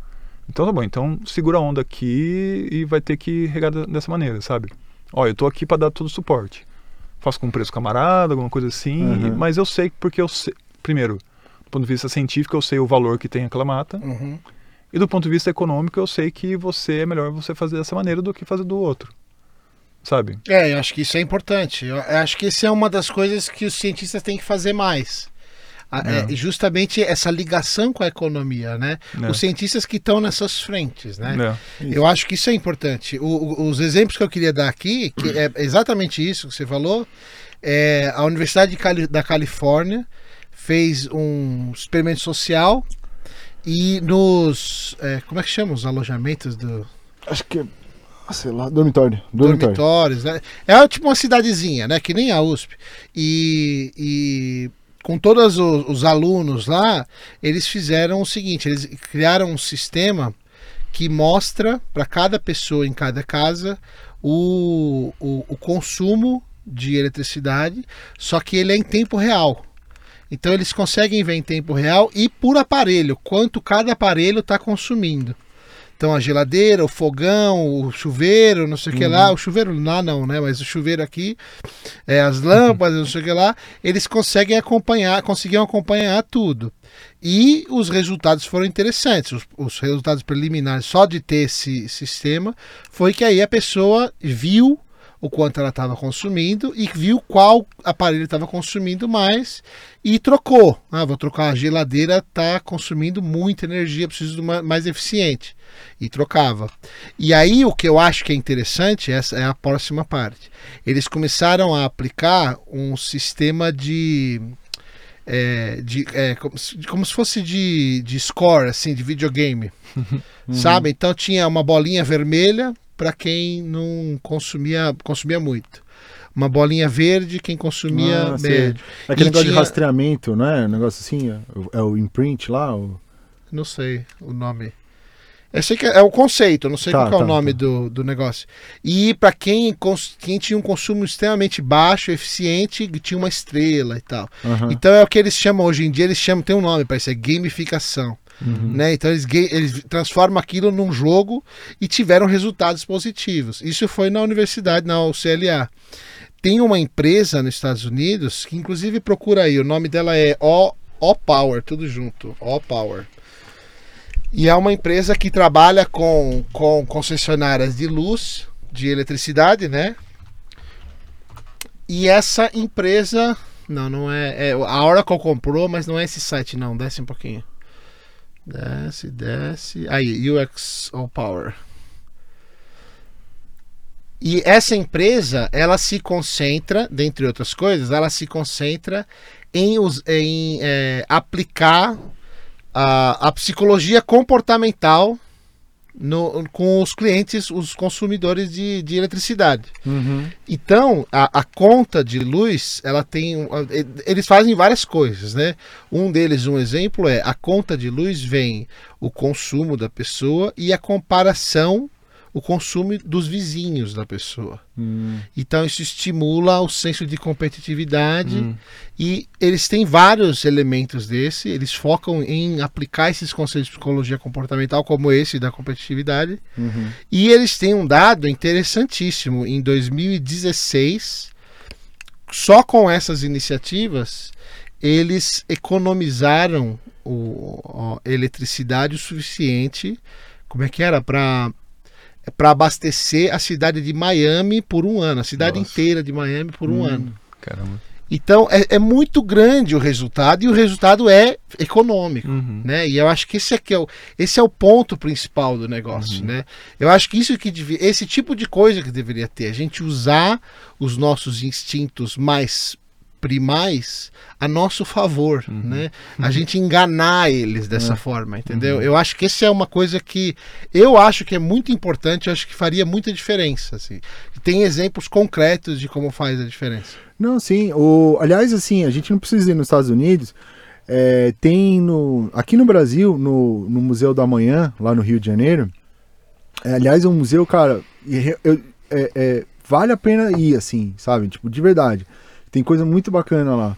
Então tá bom, então segura a onda aqui e vai ter que regar dessa maneira, sabe? Ó, eu tô aqui para dar todo o suporte. Faço com preço camarada, alguma coisa assim, uhum. mas eu sei porque eu sei. Primeiro, do ponto de vista científico, eu sei o valor que tem aquela mata. Uhum. E do ponto de vista econômico, eu sei que você é melhor você fazer dessa maneira do que fazer do outro. Sabe? É, eu acho que isso é importante. Eu acho que isso é uma das coisas que os cientistas têm que fazer mais. É. É, justamente essa ligação com a economia, né? É. Os cientistas que estão nessas frentes, né? É. Eu acho que isso é importante. O, os exemplos que eu queria dar aqui, que é exatamente isso que você falou, é a Universidade Cali da Califórnia fez um experimento social e nos. É, como é que chama os alojamentos do. Acho que. Ah, sei lá, dormitório. dormitório. Dormitórios, né? É tipo uma cidadezinha, né? Que nem a USP. E, e com todos os, os alunos lá, eles fizeram o seguinte: eles criaram um sistema que mostra para cada pessoa em cada casa o, o, o, consumo de eletricidade, só que ele é em tempo real. Então eles conseguem ver em tempo real e por aparelho, quanto cada aparelho está consumindo. Então a geladeira, o fogão, o chuveiro, não sei o uhum. que lá. Uhum. O chuveiro lá não, né? Mas o chuveiro aqui, é, as lâmpadas, não sei o que lá. Eles conseguem acompanhar, conseguiam acompanhar tudo. E os resultados foram interessantes. Os, os resultados preliminares, só de ter esse sistema, foi que aí a pessoa viu o quanto ela estava consumindo e viu qual aparelho estava consumindo mais e trocou. Ah, vou trocar a geladeira, está consumindo muita energia, preciso de uma mais eficiente. E trocava. E aí o que eu acho que é interessante, essa é a próxima parte. Eles começaram a aplicar um sistema de é, de, é, como, como, se fosse de, de score, assim, de videogame. Uhum. Sabe? Então tinha uma bolinha vermelha para quem não consumia, consumia muito. Uma bolinha verde, quem consumia ah, médio. Aquele e negócio tinha... de rastreamento, não é? Um negócio assim, é, é o imprint lá? O... Não sei o nome. Eu sei que é, é o conceito, não sei tá, qual tá, é o tá, nome tá. do, do negócio. E para quem, quem tinha um consumo extremamente baixo, eficiente, tinha uma estrela e tal. Uhum. Então é o que eles chamam hoje em dia, eles chamam, tem um nome para isso, é gamificação. Uhum. Né? Então eles, eles transformam aquilo num jogo e tiveram resultados positivos. Isso foi na universidade, na UCLA. Tem uma empresa nos Estados Unidos que inclusive procura aí, o nome dela é O, o Power, tudo junto, O Power. E é uma empresa que trabalha com, com concessionárias de luz, de eletricidade, né? E essa empresa. Não, não é, é. A Oracle comprou, mas não é esse site, não. Desce um pouquinho. Desce, desce. Aí, UXO Power. E essa empresa, ela se concentra, dentre outras coisas, ela se concentra em, em é, aplicar a, a psicologia comportamental no, com os clientes, os consumidores de, de eletricidade. Uhum. Então, a, a, conta de luz, ela tem. Eles fazem várias coisas, né? Um deles, um exemplo, é a conta de luz vem o consumo da pessoa e a comparação, o consumo dos vizinhos da pessoa. Hum. Então isso estimula o senso de competitividade Hum. e eles têm vários elementos desse, eles focam em aplicar esses conceitos de psicologia comportamental como esse da competitividade. Uhum. E eles têm um dado interessantíssimo. Em 2016, só com essas iniciativas, eles economizaram o, a eletricidade o suficiente. Como é que era? Para para abastecer a cidade de Miami por um ano, a cidade Nossa. inteira de Miami por um Hum. ano. Caramba. Então é, é muito grande o resultado e o resultado é econômico Uhum. né? E eu acho que esse aqui é o, esse é o ponto principal do negócio, Uhum. né? Eu acho que isso que devia, esse tipo de coisa que deveria ter, a gente usar os nossos instintos mais primais a nosso favor, Uhum. né? A gente enganar eles dessa forma, entendeu? Uhum. Eu acho que esse é uma coisa que eu acho que é muito importante, eu acho que faria muita diferença, assim. Tem exemplos concretos de como faz a diferença. Não, sim. O, aliás, assim, a gente não precisa ir nos Estados Unidos. É, tem no, aqui no Brasil, no, no Museu da Manhã, lá no Rio de Janeiro. É, aliás, é um museu, cara, e- eu- é- é, vale a pena ir, assim, sabe? Tipo, de verdade. Tem coisa muito bacana lá.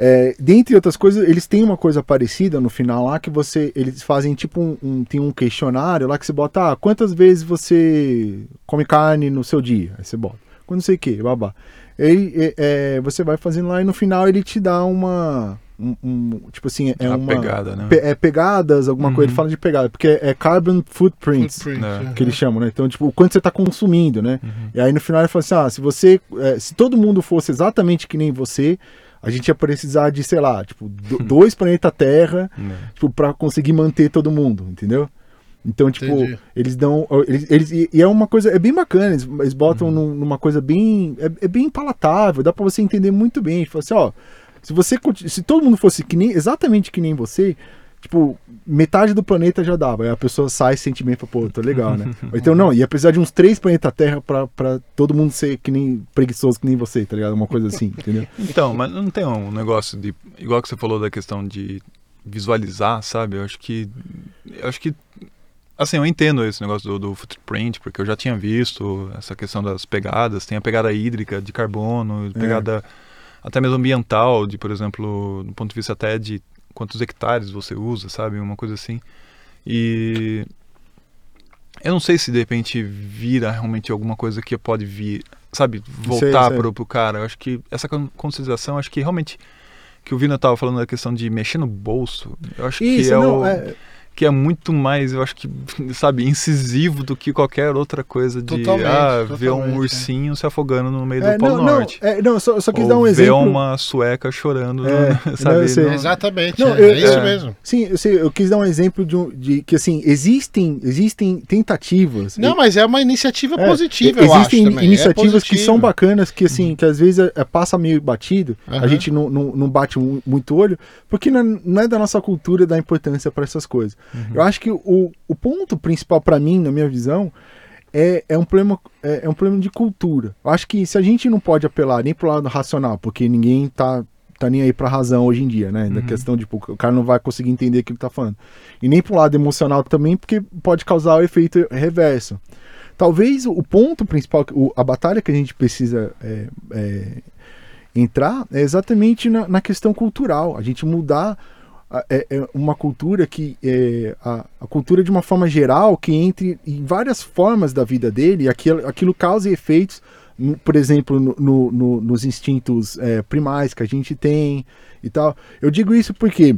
É, dentre outras coisas, eles têm uma coisa parecida no final lá que você. Eles fazem tipo um, um- Tem um questionário lá que você bota, ah, quantas vezes você come carne no seu dia? Aí você bota. Quando sei o que, babá. Ele, é, é, você vai fazendo lá e no final ele te dá uma. Um- um- tipo assim, é Uma uma. pegada, né? pe- é pegadas, alguma coisa, Uhum. ele fala de pegada, porque é carbon footprints Footprint, É. uhum. que eles chamam, né? Então, tipo, o quanto você tá consumindo, né? Uhum. E aí no final ele fala assim: ah, se você. é, se todo mundo fosse exatamente que nem você, a gente ia precisar de, sei lá, tipo, do- dois planetas Terra, É. tipo, pra conseguir manter todo mundo, entendeu? Então, tipo, Entendi. eles dão. Eles, eles- e e é uma coisa. É bem bacana, eles, eles botam Uhum. num- numa coisa bem. É, é bem palatável, dá pra você entender muito bem. Tipo assim, ó. Se você. Se todo mundo fosse que nem, exatamente que nem você. Tipo, metade do planeta já dava. Aí a pessoa sai e fala, pô, tô legal, né? Ou então, não, ia precisar de uns três planetas Terra pra, pra todo mundo ser que nem preguiçoso que nem você, tá ligado? Uma coisa assim, entendeu? Então, mas não tem um negócio de. Igual que você falou da questão de visualizar, sabe? Eu acho que. Eu acho que. Assim, eu entendo esse negócio do, do footprint, porque eu já tinha visto essa questão das pegadas. Tem a pegada hídrica de carbono, É. até mesmo ambiental, de, por exemplo, do ponto de vista até de quantos hectares você usa, sabe? Uma coisa assim. E. Eu não sei se de repente vira realmente alguma coisa que pode vir, sabe, voltar pro, pro cara. Eu acho que essa con- conscientização, acho que realmente que o Vina estava falando da questão de mexer no bolso, eu acho Isso, que é, não, o, é, que é muito mais, eu acho que, sabe, incisivo do que qualquer outra coisa de Totalmente, ah, ver totalmente, um é. ursinho se afogando no meio é, do Polo não, Norte. Não, é, não, eu só, eu só quis Ou dar um ver exemplo. uma sueca chorando, É, no- não, sabe? no- Exatamente, Não, é, eu- é isso é. mesmo. Sim, eu, sei, eu quis dar um exemplo de, um- de que assim existem existem tentativas. Não, mas é uma iniciativa É, positiva, eu existem acho também. iniciativas é que são bacanas que assim que às vezes é, é, passa meio batido, a Aham. gente não, não, não bate mu- muito olho, porque não é, não é da nossa cultura dar importância para essas coisas. Uhum. Eu acho que o, o ponto principal para mim, na minha visão, é, é, um problema, é, é um problema de cultura. Eu acho que se a gente não pode apelar nem pro lado racional, porque ninguém tá, tá nem aí pra razão hoje em dia, né? Da Uhum. questão de tipo, o cara não vai conseguir entender o que ele tá falando. E nem pro lado emocional também, porque pode causar o efeito reverso. Talvez o ponto principal, o- a batalha que a gente precisa é, é, entrar é exatamente na, na questão cultural. A gente mudar é, é uma cultura que é, a, a cultura de uma forma geral que entre em várias formas da vida dele aquilo, aquilo causa efeitos por exemplo no, no- no- nos instintos é, primais que a gente tem e tal. Eu digo isso porque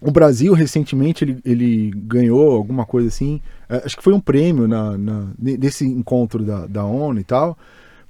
o Brasil recentemente ele, ele ganhou alguma coisa assim é, acho que foi um prêmio na, na- ne- nesse encontro da, da ONU e tal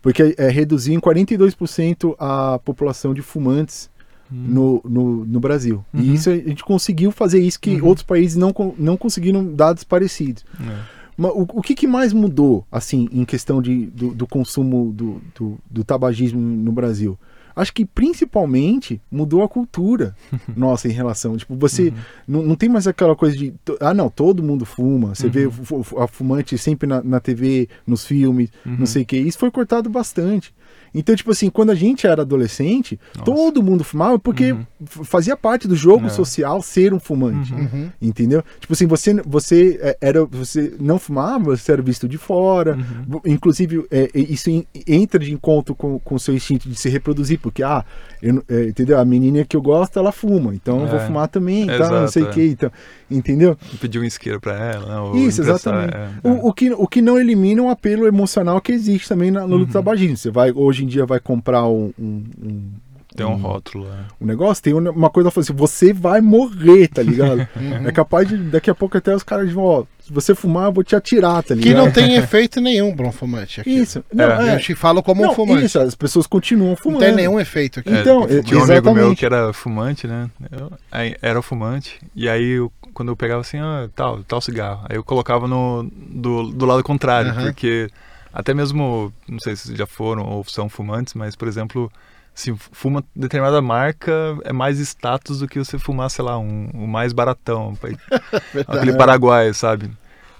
porque é, reduziu em 42% a população de fumantes no, no, no Brasil. Uhum. E isso a gente conseguiu fazer isso que Uhum. outros países não, não conseguiram dados parecidos. É. Mas o, o que, que mais mudou, assim, em questão de, do, do consumo do, do, do tabagismo no Brasil? acho que principalmente mudou a cultura nossa em relação. Tipo, você Uhum. não, não tem mais aquela coisa de. Ah, não, todo mundo fuma. Você vê Uhum. a fumante sempre na, na TV, nos filmes, Uhum. não sei o que. Isso foi cortado bastante. Então, tipo assim, quando a gente era adolescente, Nossa. todo mundo fumava porque Uhum. fazia parte do jogo É. social ser um fumante. Uhum. Uhum. Entendeu? Tipo assim, você, você é, era, você não fumava, você era visto de fora. Uhum. Inclusive, é, é, isso en- entra de encontro com com o seu instinto de se reproduzir, porque, ah, eu é, entendeu? A menina que eu gosto, ela fuma, então eu vou É. fumar também, tá, não Exato, sei o é. que, então, entendeu? Pediu um isqueiro pra ela, né? Isso, exatamente. é, é. O, o que, o que não elimina um apelo emocional que existe também na, no luta Uhum. tabagismo. Você vai, hoje em dia, vai comprar um, um, um- Tem um um- rótulo. é. um negócio, tem uma coisa assim, você vai morrer, tá ligado? Uhum. É capaz de, daqui a pouco até os caras vão, ó, se você fumar, eu vou te atirar, tá ligado? Que não tem efeito nenhum pra um fumante aqui. Isso, não, É. é, Eu te falo como não, um fumante. isso, as pessoas continuam Não fumando. tem nenhum efeito aqui. É, Então, tinha é- um amigo meu que era fumante, né? Eu, aí era fumante. E aí, eu- quando eu pegava assim, ah, tal, tal cigarro. Aí eu colocava no, do, do lado contrário, Aham. porque até mesmo, não sei se já foram ou são fumantes, mas, por exemplo, se fuma determinada marca, é mais status do que você fumar, sei lá, um, o mais baratão. aquele Paraguai, sabe?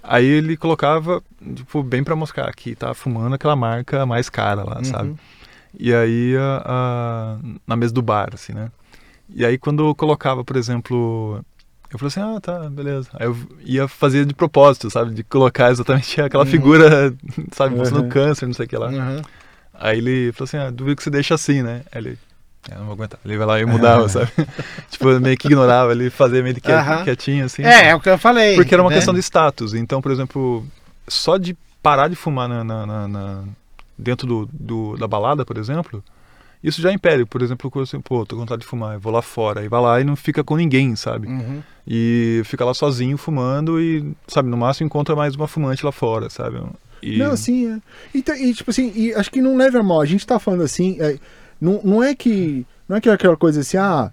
Aí ele colocava, tipo, bem pra mostrar que tá fumando aquela marca mais cara lá, sabe? Uhum. E aí, a, a- na mesa do bar, assim, né? E aí, quando colocava, por exemplo, eu falei assim, ah, tá, beleza. Aí eu ia fazer de propósito, sabe? De colocar exatamente aquela Uhum. figura, sabe? Mostrando Uhum. câncer, não sei o que lá. Uhum. Aí ele falou assim, ah, duvido que você deixa assim, né? Aí ele, "É, não vou aguentar. Ele vai lá e mudava, sabe? tipo, meio que ignorava, ele fazia meio que quietinho, assim. É, é o que eu falei. Porque era uma né? questão de status. Então, por exemplo, só de parar de fumar na, na- na- na- dentro do, do- da balada, por exemplo, isso já impede. Por exemplo, quando você, pô, tô com vontade de fumar, eu vou lá fora. E vai lá e não fica com ninguém, sabe? Uhum. E fica lá sozinho fumando e, sabe, no máximo encontra mais uma fumante lá fora, sabe? E, Não, sim, é. Então, e tipo assim, e acho que não leva a mal. A gente tá falando assim, é, não, não é que. Não é que é aquela coisa assim, ah.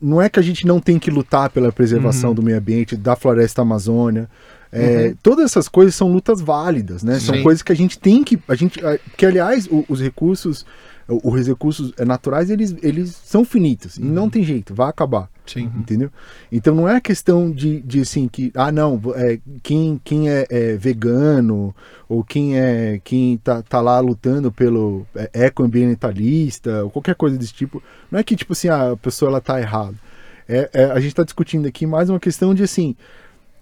Não é que a gente não tem que lutar pela preservação Uhum. do meio ambiente, da floresta amazônia. É, Uhum. Todas essas coisas são lutas válidas, né? São Sim. coisas que a gente tem que. A gente, que, aliás, o- os recursos. O- Os recursos eh, naturais, eles, eles são finitos. E não tem jeito, vai acabar. Sim. Entendeu? Então não é a questão de, de assim que ah não é, quem, quem é, é vegano ou quem é quem tá, tá lá lutando pelo é, ecoambientalista ou qualquer coisa desse tipo não é que tipo assim ah, a pessoa ela tá errada é, é, a gente está discutindo aqui mais uma questão de assim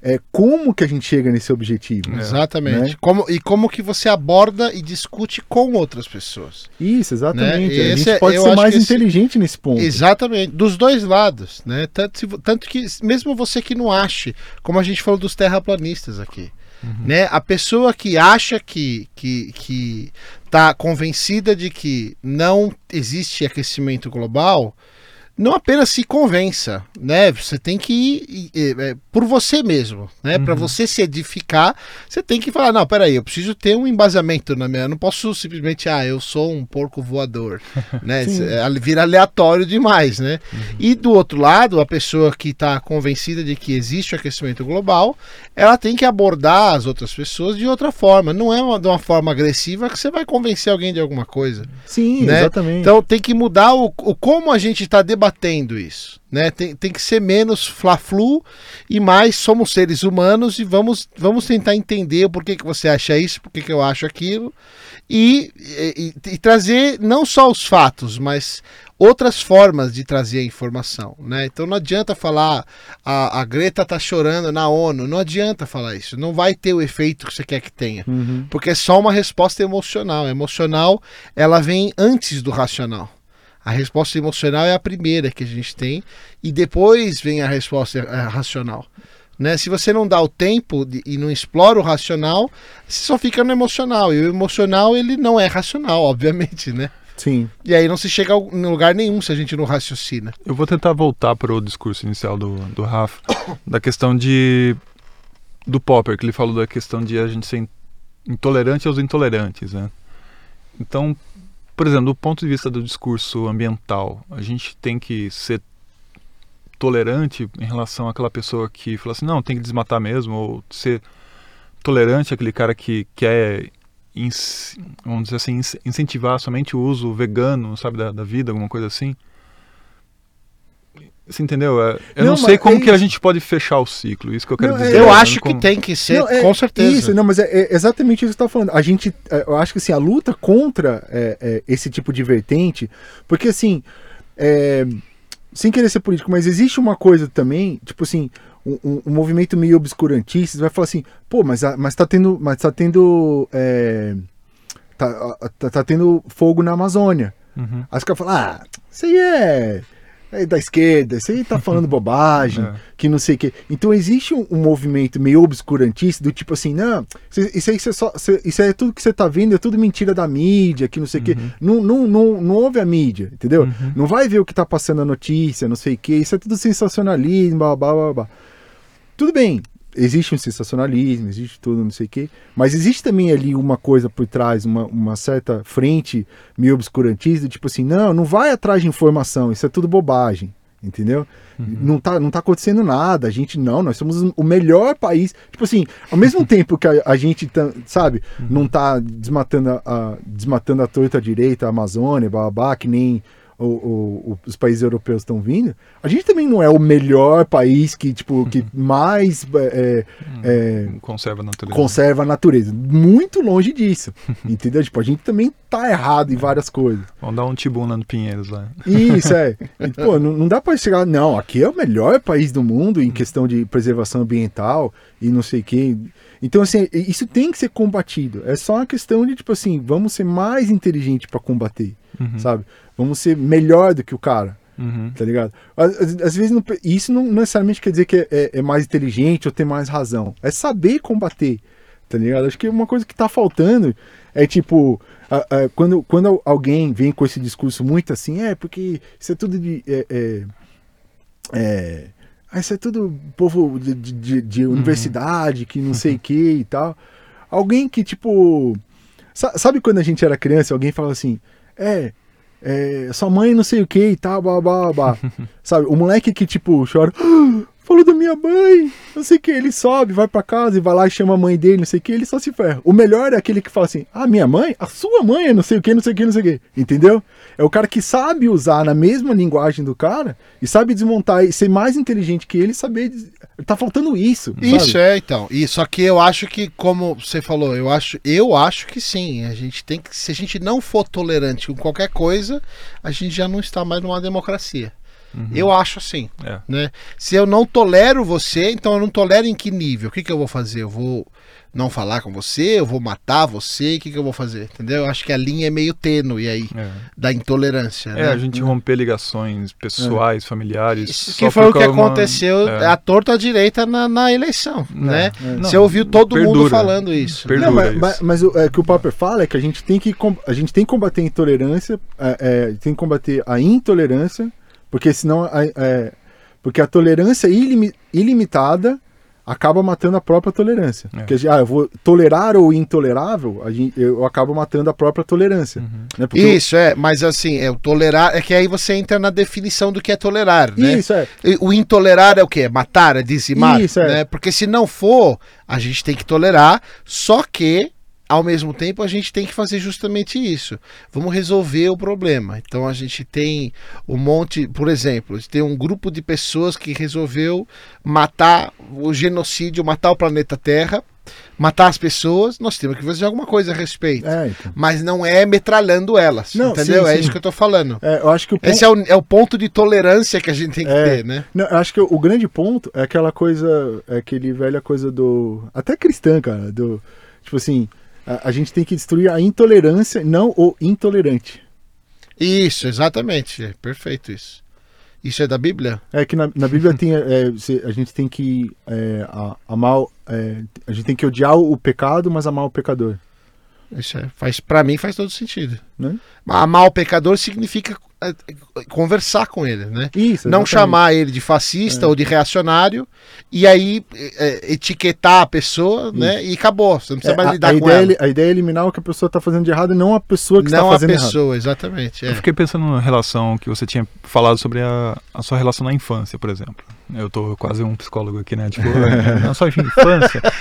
é como que a gente chega nesse objetivo É. Exatamente. Né? Como, e como que você aborda e discute com outras pessoas. isso exatamente Né? a gente é- pode ser mais que esse- inteligente nesse ponto Exatamente, dos dois lados, né? Tanto, se tanto que, mesmo você que não ache, como a gente falou dos terraplanistas aqui, né? A pessoa que acha que, que, que tá convencida de que não existe aquecimento global, não apenas se convença, né? Você tem que ir, ir, é, por você mesmo, né? Para Uhum. você se edificar, você tem que falar, não, peraí, eu preciso ter um embasamento na minha, eu não posso simplesmente, ah, eu sou um porco voador, né? É, Vira aleatório demais, né? Uhum. E do outro lado, a pessoa que está convencida de que existe o aquecimento global, ela tem que abordar as outras pessoas de outra forma. Não é uma, de uma forma agressiva que você vai convencer alguém de alguma coisa. sim né? exatamente Então tem que mudar o, o como a gente está debatendo isso. Né? Tem, tem que ser menos fla-flu e mais somos seres humanos e vamos, vamos tentar entender o porquê que você acha isso, porquê que eu acho aquilo. E, e- e trazer não só os fatos, mas outras formas de trazer a informação. Né? Então não adianta falar a, a Greta tá chorando na ONU, não adianta falar isso. Não vai ter o efeito que você quer que tenha. Uhum. Porque é só uma resposta emocional. A emocional, ela vem antes do racional. A resposta emocional é a primeira que a gente tem e depois vem a resposta eh, racional. Né? Se você não dá o tempo de- e não explora o racional, você só fica no emocional. E o emocional, ele não é racional, obviamente, né? sim E aí não se chega a em lugar nenhum se a gente não raciocina. Eu vou tentar voltar para o discurso inicial do, do Rafa, da questão de. do Popper, que ele falou da questão de a gente ser in- intolerante aos intolerantes, né? Então, por exemplo, do ponto de vista do discurso ambiental, a gente tem que ser tolerante em relação àquela pessoa que fala assim, não, tem que desmatar mesmo, ou ser tolerante àquele cara que quer vamos dizer assim, incentivar somente o uso vegano, sabe, da, da vida, alguma coisa assim. Você entendeu? É, Eu Não, não, sei como é que a gente pode fechar o ciclo, isso que eu quero Não, é- dizer. Eu né? acho que Como- tem que ser, Não, é- com certeza. Isso, não, mas é, é exatamente isso que você tá falando. A gente, é, eu acho que assim, a luta contra é, é, esse tipo de vertente, porque assim, é, sem querer ser político, mas existe uma coisa também, tipo assim, um, um- um movimento meio obscurantista, você vai falar assim, pô, mas, a- mas tá tendo, mas tá tendo, é, tá, tá, tá tendo fogo na Amazônia. Uhum. Aí os caras falam, ah, isso aí é, é da esquerda, isso aí tá falando bobagem, É. que não sei o quê. Então existe um, um movimento meio obscurantista do tipo assim, não, isso- aí você só, você- isso aí é tudo que você tá vendo, é tudo mentira da mídia, que não sei o quê. Não, não, não, não ouve a mídia, entendeu? Uhum. Não vai ver o que tá passando a notícia, não sei o quê. Isso é tudo sensacionalismo, blá, blá, blá, blá. Tudo bem, existe um sensacionalismo, existe tudo, não sei o quê, mas existe também ali uma coisa por trás, uma, uma certa frente meio obscurantista, tipo assim, não, não vai atrás de informação, isso é tudo bobagem, entendeu? Não, tá, não tá acontecendo nada, a gente não, nós somos o melhor país, tipo assim, ao mesmo tempo que a, a gente, tá, sabe, não tá desmatando a, a- desmatando a torta direita, a Amazônia, blá, que nem o- o- os países europeus estão vindo, a gente também não é o melhor país que, tipo, que mais é, é, Conserva a natureza. conserva a natureza. Muito longe disso. entendeu? Tipo, a gente também tá errado em várias coisas. Vamos dar um tibuna no Pinheiros lá. Isso, é. E, pô, não, não dá pra chegar, não, aqui é o melhor país do mundo em questão de preservação ambiental e não sei o quê. Então, assim, isso tem que ser combatido. É só uma questão de, tipo assim, vamos ser mais inteligentes pra combater, Uhum. sabe? Vamos ser melhor do que o cara. Uhum. Tá ligado? Às, às- às vezes não, isso não necessariamente quer dizer que é, é- é mais inteligente ou ter mais razão. É saber combater. Tá ligado? Acho que uma coisa que tá faltando é tipo. a- a- quando, quando alguém vem com esse discurso muito assim, é porque isso é tudo de. É, é, ah, isso é tudo povo de, de- de- de universidade, que não sei o que e tal. Alguém que, tipo. sa- Sabe quando a gente era criança, alguém falava assim, é, é, sua mãe não sei o que e tal, blá, blá, blá. Sabe, o moleque que, tipo, chora, "Ah, falou da minha mãe, não sei o que, ele sobe, vai pra casa e vai lá e chama a mãe dele, não sei o que, ele só se ferra. O melhor é aquele que fala assim, ah, minha mãe? A sua mãe é não sei o que, não sei o que, não sei o que, entendeu? É o cara que sabe usar na mesma linguagem do cara e sabe desmontar e ser mais inteligente que ele e saber. des- Tá faltando isso. Isso sabe? é, então. E só que eu acho que, como você falou, eu acho, eu acho que sim. A gente tem que, se a gente não for tolerante com qualquer coisa, a gente já não está mais numa democracia. Eu acho assim, É. né? Se eu não tolero você, então eu não tolero em que nível? O que, que eu vou fazer? Eu vou não falar com você? Eu vou matar você? O que, que eu vou fazer? Entendeu? Eu acho que a linha é meio tênue aí É. da intolerância. É, né? a gente romper ligações pessoais, familiares. Isso só que foi o que aconteceu é. à torta à direita na, na eleição, né? É. Não, Você ouviu todo mundo perdura. falando isso. Perdura Não, mas, isso. mas, mas o é, que o Popper fala é que a gente tem que, com- a gente tem que combater a intolerância, é, é, tem que combater a intolerância, porque senão a, é, porque a tolerância ilimi- ilimitada acaba matando a própria tolerância. É. Porque ah, eu vou tolerar o intolerável, a gente, eu acabo matando a própria tolerância. Uhum. Né? Porque eu- Isso, é, mas assim, é o tolerar, é que aí você entra na definição do que é tolerar, né? Isso, é. E O intolerar é o quê? É Matar, é dizimar, Isso, é. né? Porque se não for, a gente tem que tolerar, só que ao mesmo tempo a gente tem que fazer justamente isso. Vamos resolver o problema. Então a gente tem um monte, por exemplo, tem um grupo de pessoas que resolveu matar o genocídio, matar o planeta Terra, matar as pessoas, nós temos que fazer alguma coisa a respeito. É, então. Mas não é metralhando elas, Não, entendeu? sim, é sim. isso que eu tô falando. É, eu acho que o ponto, Esse é o, é o ponto de tolerância que a gente tem que É. ter, né? Não, eu acho que o grande ponto é aquela coisa, é aquele velha coisa do. Até cristã, cara. Do, tipo assim, a, a gente tem que destruir a intolerância, não o intolerante. Isso, exatamente. É perfeito isso. Isso é da Bíblia? É que na, na Bíblia tem, é, a gente tem que é, a- amar, é, a gente tem que odiar o pecado, mas amar o pecador. Isso é, faz, para mim faz todo sentido. Né? Amar o pecador significa é, conversar com ele, né? Isso. Não exatamente. chamar ele de fascista ou de reacionário e aí é, etiquetar a pessoa, né? E acabou. Você não precisa É, mais a, lidar a com ideia, é ela. eli- a ideia é eliminar o que a pessoa está fazendo de errado e não a pessoa que está Não a fazendo errado. pessoa, exatamente. é. Eu fiquei pensando na relação que você tinha falado sobre a, a sua relação na infância, por exemplo. Eu tô quase um psicólogo aqui, né? Tipo, na sua infância.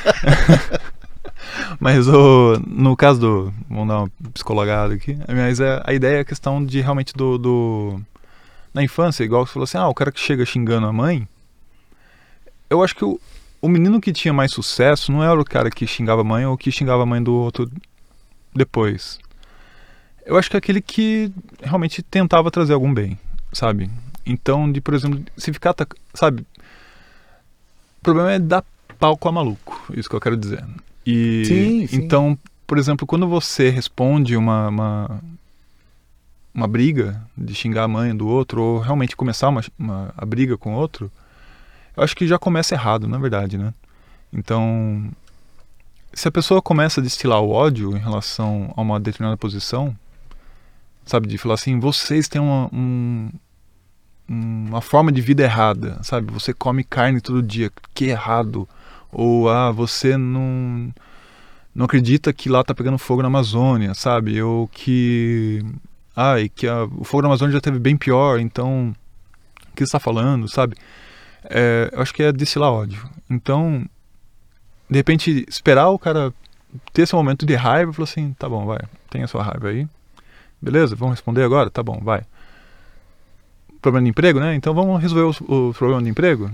Mas o, no caso do. Vamos dar uma psicologada aqui. Mas a, a ideia é a questão de realmente do, do. Na infância, igual você falou assim, ah, o cara que chega xingando a mãe. Eu acho que o, o menino que tinha mais sucesso não era o cara que xingava a mãe ou que xingava a mãe do outro depois. Eu acho que é aquele que realmente tentava trazer algum bem, sabe? Então, de, por exemplo, se ficar, sabe? O problema é dar palco a maluco, isso que eu quero dizer. E Sim, sim. então, por exemplo, quando você responde uma, uma uma briga de xingar a mãe do outro ou realmente começar uma, uma a briga com outro, eu acho que já começa errado, na verdade, né? Então, se a pessoa começa a destilar o ódio em relação a uma determinada posição, sabe, de falar assim, vocês têm uma, um, uma forma de vida errada, sabe? Você come carne todo dia, que errado. Ou ah, você não não acredita que lá tá pegando fogo na Amazônia, sabe? Ou que ah, e que a, o fogo na Amazônia já teve bem pior, então o que você está falando, sabe? É, eu acho que é destilar ódio. Então, de repente, esperar o cara ter esse momento de raiva e falar assim, tá bom, vai, tem a sua raiva aí. Beleza, vamos responder agora? Tá bom, vai. Problema de emprego, né? Então vamos resolver o, o problema de emprego?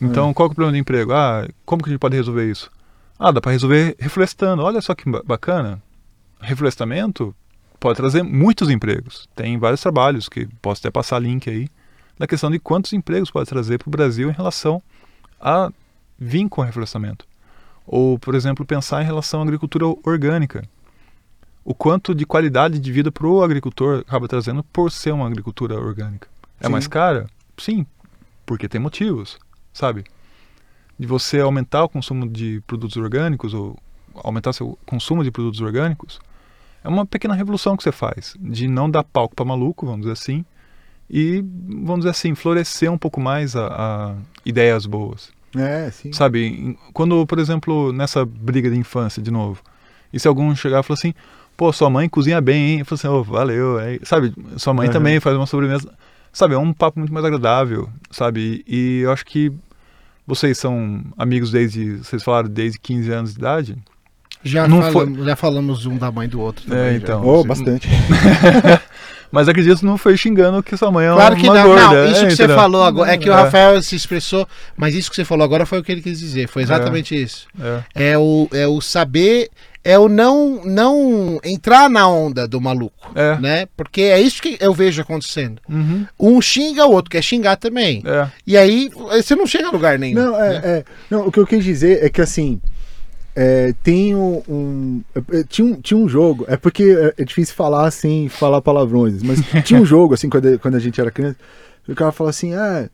Então, é. qual é o problema de emprego? Ah, como que a gente pode resolver isso? Ah, dá para resolver reflorestando. Olha só que bacana. Reflorestamento pode trazer muitos empregos. Tem vários trabalhos que posso até passar link aí da questão de quantos empregos pode trazer para o Brasil em relação a vir com reflorestamento. Ou, por exemplo, pensar em relação à agricultura orgânica. O quanto de qualidade de vida para o agricultor acaba trazendo por ser uma agricultura orgânica. É Sim. mais cara? Sim, porque tem motivos sabe? De você aumentar o consumo de produtos orgânicos ou aumentar seu consumo de produtos orgânicos, é uma pequena revolução que você faz, de não dar palco para maluco, vamos dizer assim, e, vamos dizer assim, florescer um pouco mais a, a ideias boas. É, sim. Sabe, quando, por exemplo, nessa briga de infância, de novo, e se algum chegar e falar assim, pô, sua mãe cozinha bem, hein? Eu falo assim, oh, valeu, é, sabe, sua mãe uhum. também faz uma sobremesa, sabe, é um papo muito mais agradável, sabe, e eu acho que vocês são amigos desde, vocês falaram, desde 15 anos de idade? Já, não falamos, foi... já falamos um da mãe do outro também. É, então. Oh, bastante. Mas acredito que não foi xingando que sua mãe é claro que uma não, gorda. Não, isso é, que você falou agora. É que o é. Rafael se expressou, mas isso que você falou agora foi o que ele quis dizer. Foi exatamente é. isso. É. é. o, é o saber é o não não entrar na onda do maluco, é. né? Porque é isso que eu vejo acontecendo. Uhum. Um xinga, o outro quer xingar também. É. E aí você não chega a lugar nenhum. Não, é, né? é, não, o que eu quis dizer é que assim é, tem um, um, é, tinha um tinha um jogo é porque é, é difícil falar assim falar palavrões mas tinha um jogo assim quando, quando a gente era criança o cara fala assim ah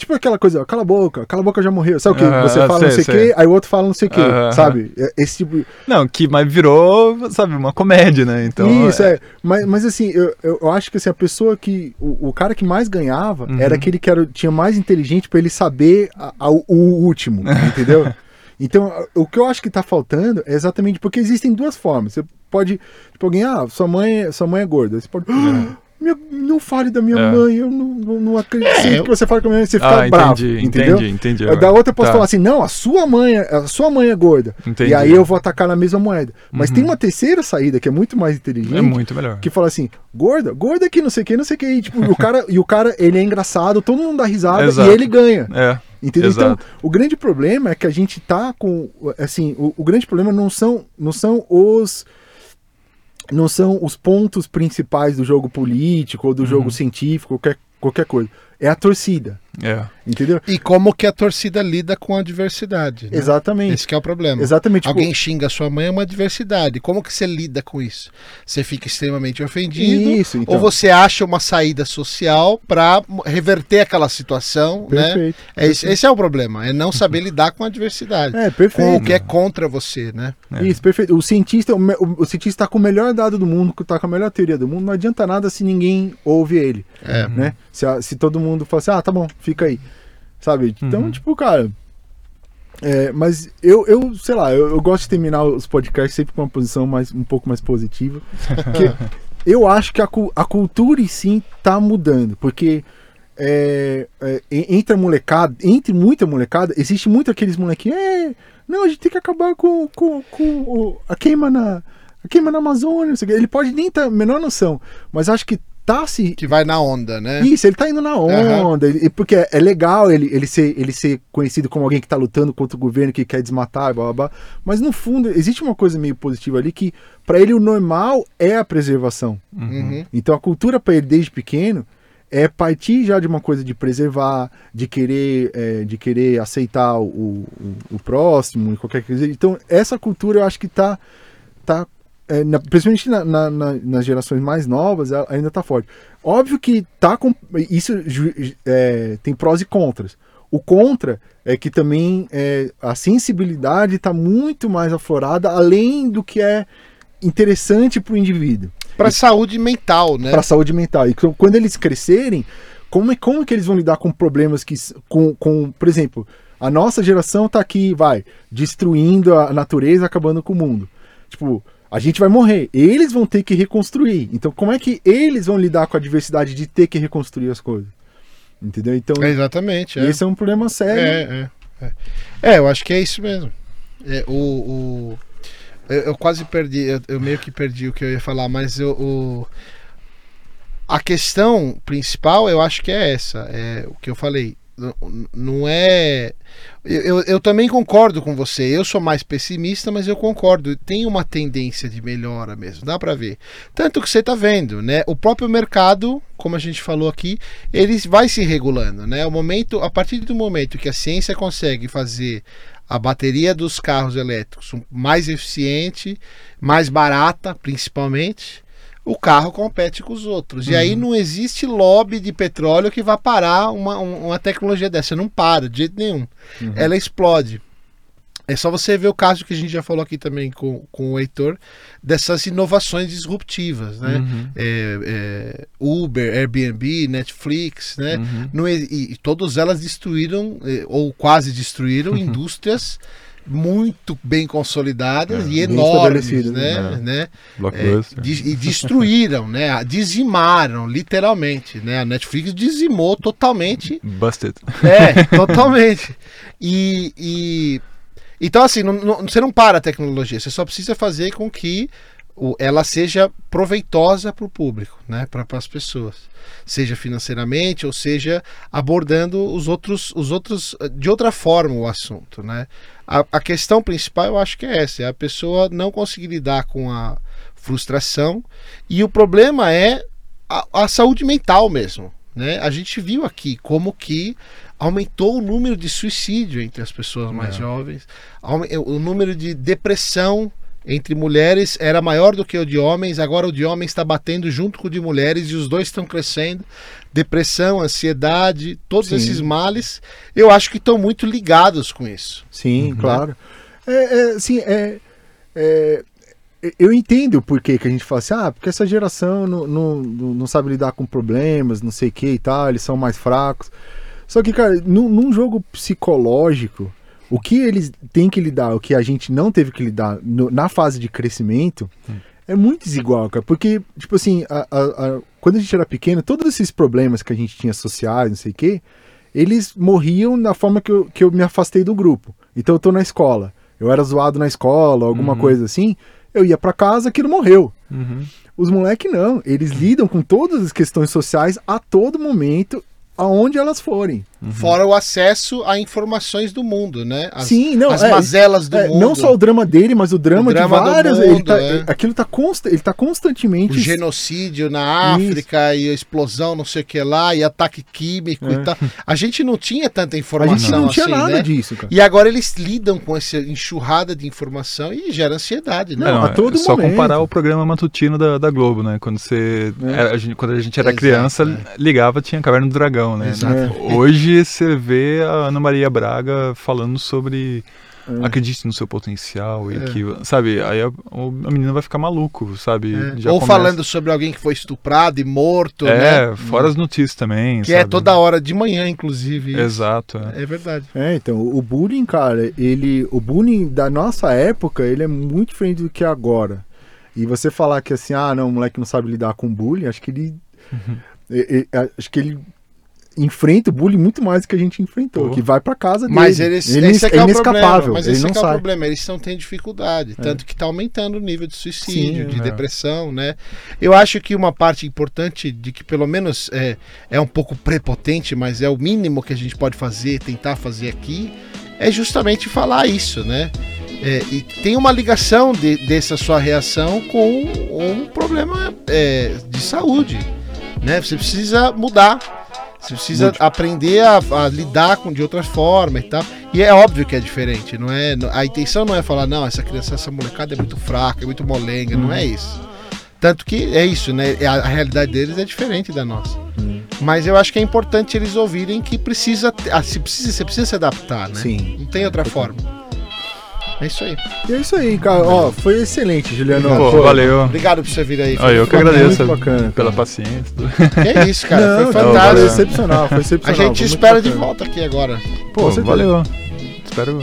Tipo aquela coisa, cala a boca, cala a boca já morreu. Sabe o que? Você fala sei, não sei o quê, aí o outro fala não sei o uh, sabe? É, esse tipo. Não, que mas virou, sabe, uma comédia, né? Então. Isso, é. é. Mas, mas assim, eu, eu acho que assim, a pessoa que. O, o cara que mais ganhava uhum. era aquele que era, tinha mais inteligente para ele saber a, a, o, último, entendeu? Então, o que eu acho que tá faltando é exatamente porque existem duas formas. Você pode, tipo, alguém, ah, sua mãe, sua mãe é gorda. Você pode. Uhum. Minha, não fale da minha é. mãe, eu não, não, não acredito é, que você fale com a minha mãe, você fica ah, bravo. Entendi, entendeu? entendi, entendi. Da outra eu posso tá. falar assim, não, a sua mãe, a sua mãe é gorda. Entendi. E aí eu vou atacar na mesma moeda. Mas uhum. tem uma terceira saída que é muito mais inteligente. É muito melhor. Que fala assim, gorda, gorda que não sei o que, não sei o que. E, tipo, o cara, e o cara, ele é engraçado, todo mundo dá risada Exato. e ele ganha. É. Entendeu? Então, Exato. Então, o grande problema é que a gente tá com. Assim, o, o grande problema não são, não são os não são os pontos principais do jogo político ou do uhum. jogo científico, qualquer, qualquer coisa. É a torcida. É. Entendeu? E como que a torcida lida com a diversidade. Né? Exatamente. Esse é o problema. Exatamente. Alguém tipo... xinga a sua mãe é uma diversidade. Como que você lida com isso? Você fica extremamente ofendido? Isso, então. Ou você acha uma saída social para reverter aquela situação? Né? Perfeito. Né? É, perfeito. Esse é o problema. É não saber lidar com a diversidade. É, perfeito. Com o que é contra você, né? É. Isso, perfeito. O cientista, o, o, o cientista está com o melhor dado do mundo, está com a melhor teoria do mundo. Não adianta nada se ninguém ouve ele. É. Né? Se, se todo mundo fala assim, ah, tá bom, fica aí. Sabe? Então, uhum. tipo, cara. É, mas eu, eu, sei lá, eu, eu, gosto de terminar os podcasts sempre com uma posição mais, um pouco mais positiva. Porque eu acho que a, a cultura em si tá mudando. Porque é, é, entre a molecada, entre muita molecada, existe muito aqueles molequinhos. É, Não, a gente tem que acabar com, com, com a queima na. A queima na Amazônia, não sei o quê. ele pode nem ter a menor noção, mas acho que tá se Que vai na onda, né? isso, ele tá indo na onda, ele- porque é, é legal ele, ele, ser, ele ser conhecido como alguém que tá lutando contra o governo, que quer desmatar, blá, blá, blá. mas no fundo existe uma coisa meio positiva ali que pra ele o normal é a preservação. Uhum. Então a cultura pra ele desde pequeno é partir já de uma coisa de preservar, de querer, é, de querer aceitar o, o, o próximo e qualquer coisa. Então essa cultura eu acho que tá, tá é, na- principalmente na- na- na- nas gerações mais novas, ela ainda tá forte. Óbvio que tá com isso é, tem prós e contras. O contra é que também é, a sensibilidade está muito mais aflorada, além do que é interessante para o indivíduo, Pra saúde mental, né? para a saúde mental. E qu- quando eles crescerem, como é como que eles vão lidar com problemas que com, com por exemplo, a nossa geração tá aqui, vai, destruindo a natureza, acabando com o mundo. Tipo, a gente vai morrer. Eles vão ter que reconstruir. Então, como é que eles vão lidar com a diversidade de ter que reconstruir as coisas? Entendeu? Então, É, exatamente. Esse é um problema sério. É, é, é. É, eu acho que é isso mesmo. É, o, o- eu, eu quase perdi, eu, eu meio que perdi o que eu ia falar, mas eu, o, a questão principal eu acho que é essa. É o que eu falei. Não- Não é. Eu, eu, eu também concordo com você. Eu sou mais pessimista, mas eu concordo. Tem uma tendência de melhora mesmo, dá pra ver. Tanto que você tá vendo, né? O próprio mercado, como a gente falou aqui, ele vai se regulando, né? O momento, a partir do momento que a ciência consegue fazer a bateria dos carros elétricos mais eficiente, mais barata, principalmente, o carro compete com os outros. E aí não existe lobby de petróleo que vá parar uma, um- uma tecnologia dessa. Não para, de jeito nenhum. Ela explode. É só você ver o caso que a gente já falou aqui também com, com o Heitor, dessas inovações disruptivas, né? Uhum. É, é, Uber, Airbnb, Netflix, né? Uhum. Não e, e todas elas destruíram, eh, ou quase destruíram, indústrias muito bem consolidadas É, e enormes, né? né? né? É, de- e destruíram, né? Dizimaram, literalmente, né? A Netflix dizimou totalmente Busted. é, totalmente. E, e- então assim, não- não- você não para a tecnologia, você só precisa fazer com que ela seja proveitosa para o público, né, para as pessoas, seja financeiramente ou seja abordando os outros, os outros de outra forma o assunto, né? A, a questão principal eu acho que é essa, é a pessoa não conseguir lidar com a frustração e o problema é a, a saúde mental mesmo, né? A gente viu aqui como que aumentou o número de suicídio entre as pessoas mais É. jovens, o número de depressão entre mulheres era maior do que o de homens, agora o de homens está batendo junto com o de mulheres e os dois estão crescendo. Depressão, ansiedade, todos Sim. esses males, eu acho que estão muito ligados com isso. Sim, claro. É, é, assim, é, é, eu entendo o porquê que a gente fala assim, ah, porque essa geração não, não, não não sabe lidar com problemas, não sei o que e tal, eles são mais fracos. Só que, cara, num, num jogo psicológico, o que eles têm que lidar, o que a gente não teve que lidar no- na fase de crescimento, é muito desigual, cara. Porque, tipo assim, a- a- a- quando a gente era pequeno, todos esses problemas que a gente tinha sociais, não sei o quê, eles morriam da forma que eu, que eu me afastei do grupo. Então eu tô na escola. Eu era zoado na escola, alguma Uhum. coisa assim. Eu ia pra casa, aquilo morreu. Uhum. Os moleques não. Eles lidam com todas as questões sociais a todo momento, aonde elas forem. Fora o acesso a informações do mundo, né? As, Sim, não, as é, mazelas do É, mundo. não só o drama dele, mas o drama, O drama de do várias. mundo, ele tá- é. Aquilo tá, consta, ele tá constantemente. o genocídio na África e a explosão, não sei o que lá, e ataque químico É. e tal. A gente não tinha tanta A informação gente não tinha assim, nada né? disso, cara. E agora eles lidam com essa enxurrada de informação e gera ansiedade, né? Não, a todo é só momento. comparar o programa matutino da, da Globo, né? Quando você É. era- a gente, quando a gente era Exato, criança, é. ligava, tinha Caverna do Dragão, né? Exato. Hoje você vê a Ana Maria Braga falando sobre É. acredite no seu potencial e É. que, sabe, aí a, a menina vai ficar maluco, sabe? É. Já Ou começa- falando sobre alguém que foi estuprado e morto, É, né? fora as notícias também, Que é sabe? toda hora de manhã, inclusive. Exato. é. É verdade. É, então, o bullying, cara, ele. O bullying da nossa época, ele é muito diferente do que é agora. E você falar que assim, ah, não, o moleque não sabe lidar com bullying, acho que ele. Uhum. acho que ele. Enfrenta o bullying muito mais do que a gente enfrentou, Pô. que vai pra casa dele. Mas eles, ele esse é, que é, o problema. inescapável, Mas ele esse não é que é o sai. problema. Eles estão tendo dificuldade. Tanto que está aumentando o nível de suicídio, Sim, de é. depressão, né? Eu acho que uma parte importante de que pelo menos é, é um pouco prepotente, mas é o mínimo que a gente pode fazer, tentar fazer aqui, é justamente falar isso, né? É, e tem uma ligação de- dessa sua reação com um problema é, de saúde, né? Você precisa mudar. Você precisa Mude. aprender a, a lidar com de outra forma e tal. E é óbvio que é diferente, não é? A intenção não é falar, não, essa criança, essa molecada é muito fraca, é muito molenga, não é isso. Tanto que é isso, né? A, a realidade deles é diferente da nossa. Hum. Mas eu acho que é importante eles ouvirem que precisa, ah, se precisa, você precisa se adaptar, né? Sim. Não tem outra forma. É isso aí. E é isso aí, cara. Ó, foi excelente, Juliano. Pô, Pô, valeu. Obrigado por você vir aí. Ah, eu que Foi agradeço muito bacana, pela paciência. Que é isso, cara. Não, foi Foi fantástico. excepcional, foi A excepcional. gente foi muito espera de bacana. volta aqui agora. Pô, certeza. valeu. Espero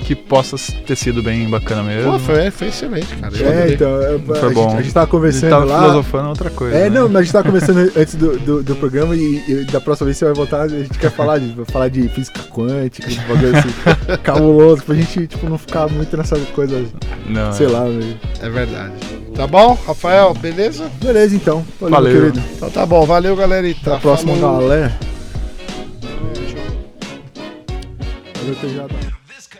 que possa ter sido bem bacana mesmo. Pô, foi, foi excelente, cara. Eu É, então, é, a, gente, bom. a gente tava A gente conversando tava lá. filosofando outra coisa. É, né? não, mas a gente tava conversando antes do, do, do programa e, e da próxima vez você vai voltar, a gente quer falar de, vai falar de física quântica, de bagulho assim, cabuloso, pra gente, tipo, não ficar muito nessa coisa, Não, sei é. lá, velho. É verdade. Tá bom, Rafael? Beleza? Beleza, então. Valeu, Valeu. querido. Então tá bom. Valeu, galera. Até a próxima, Falou. galera. Valeu, TJ.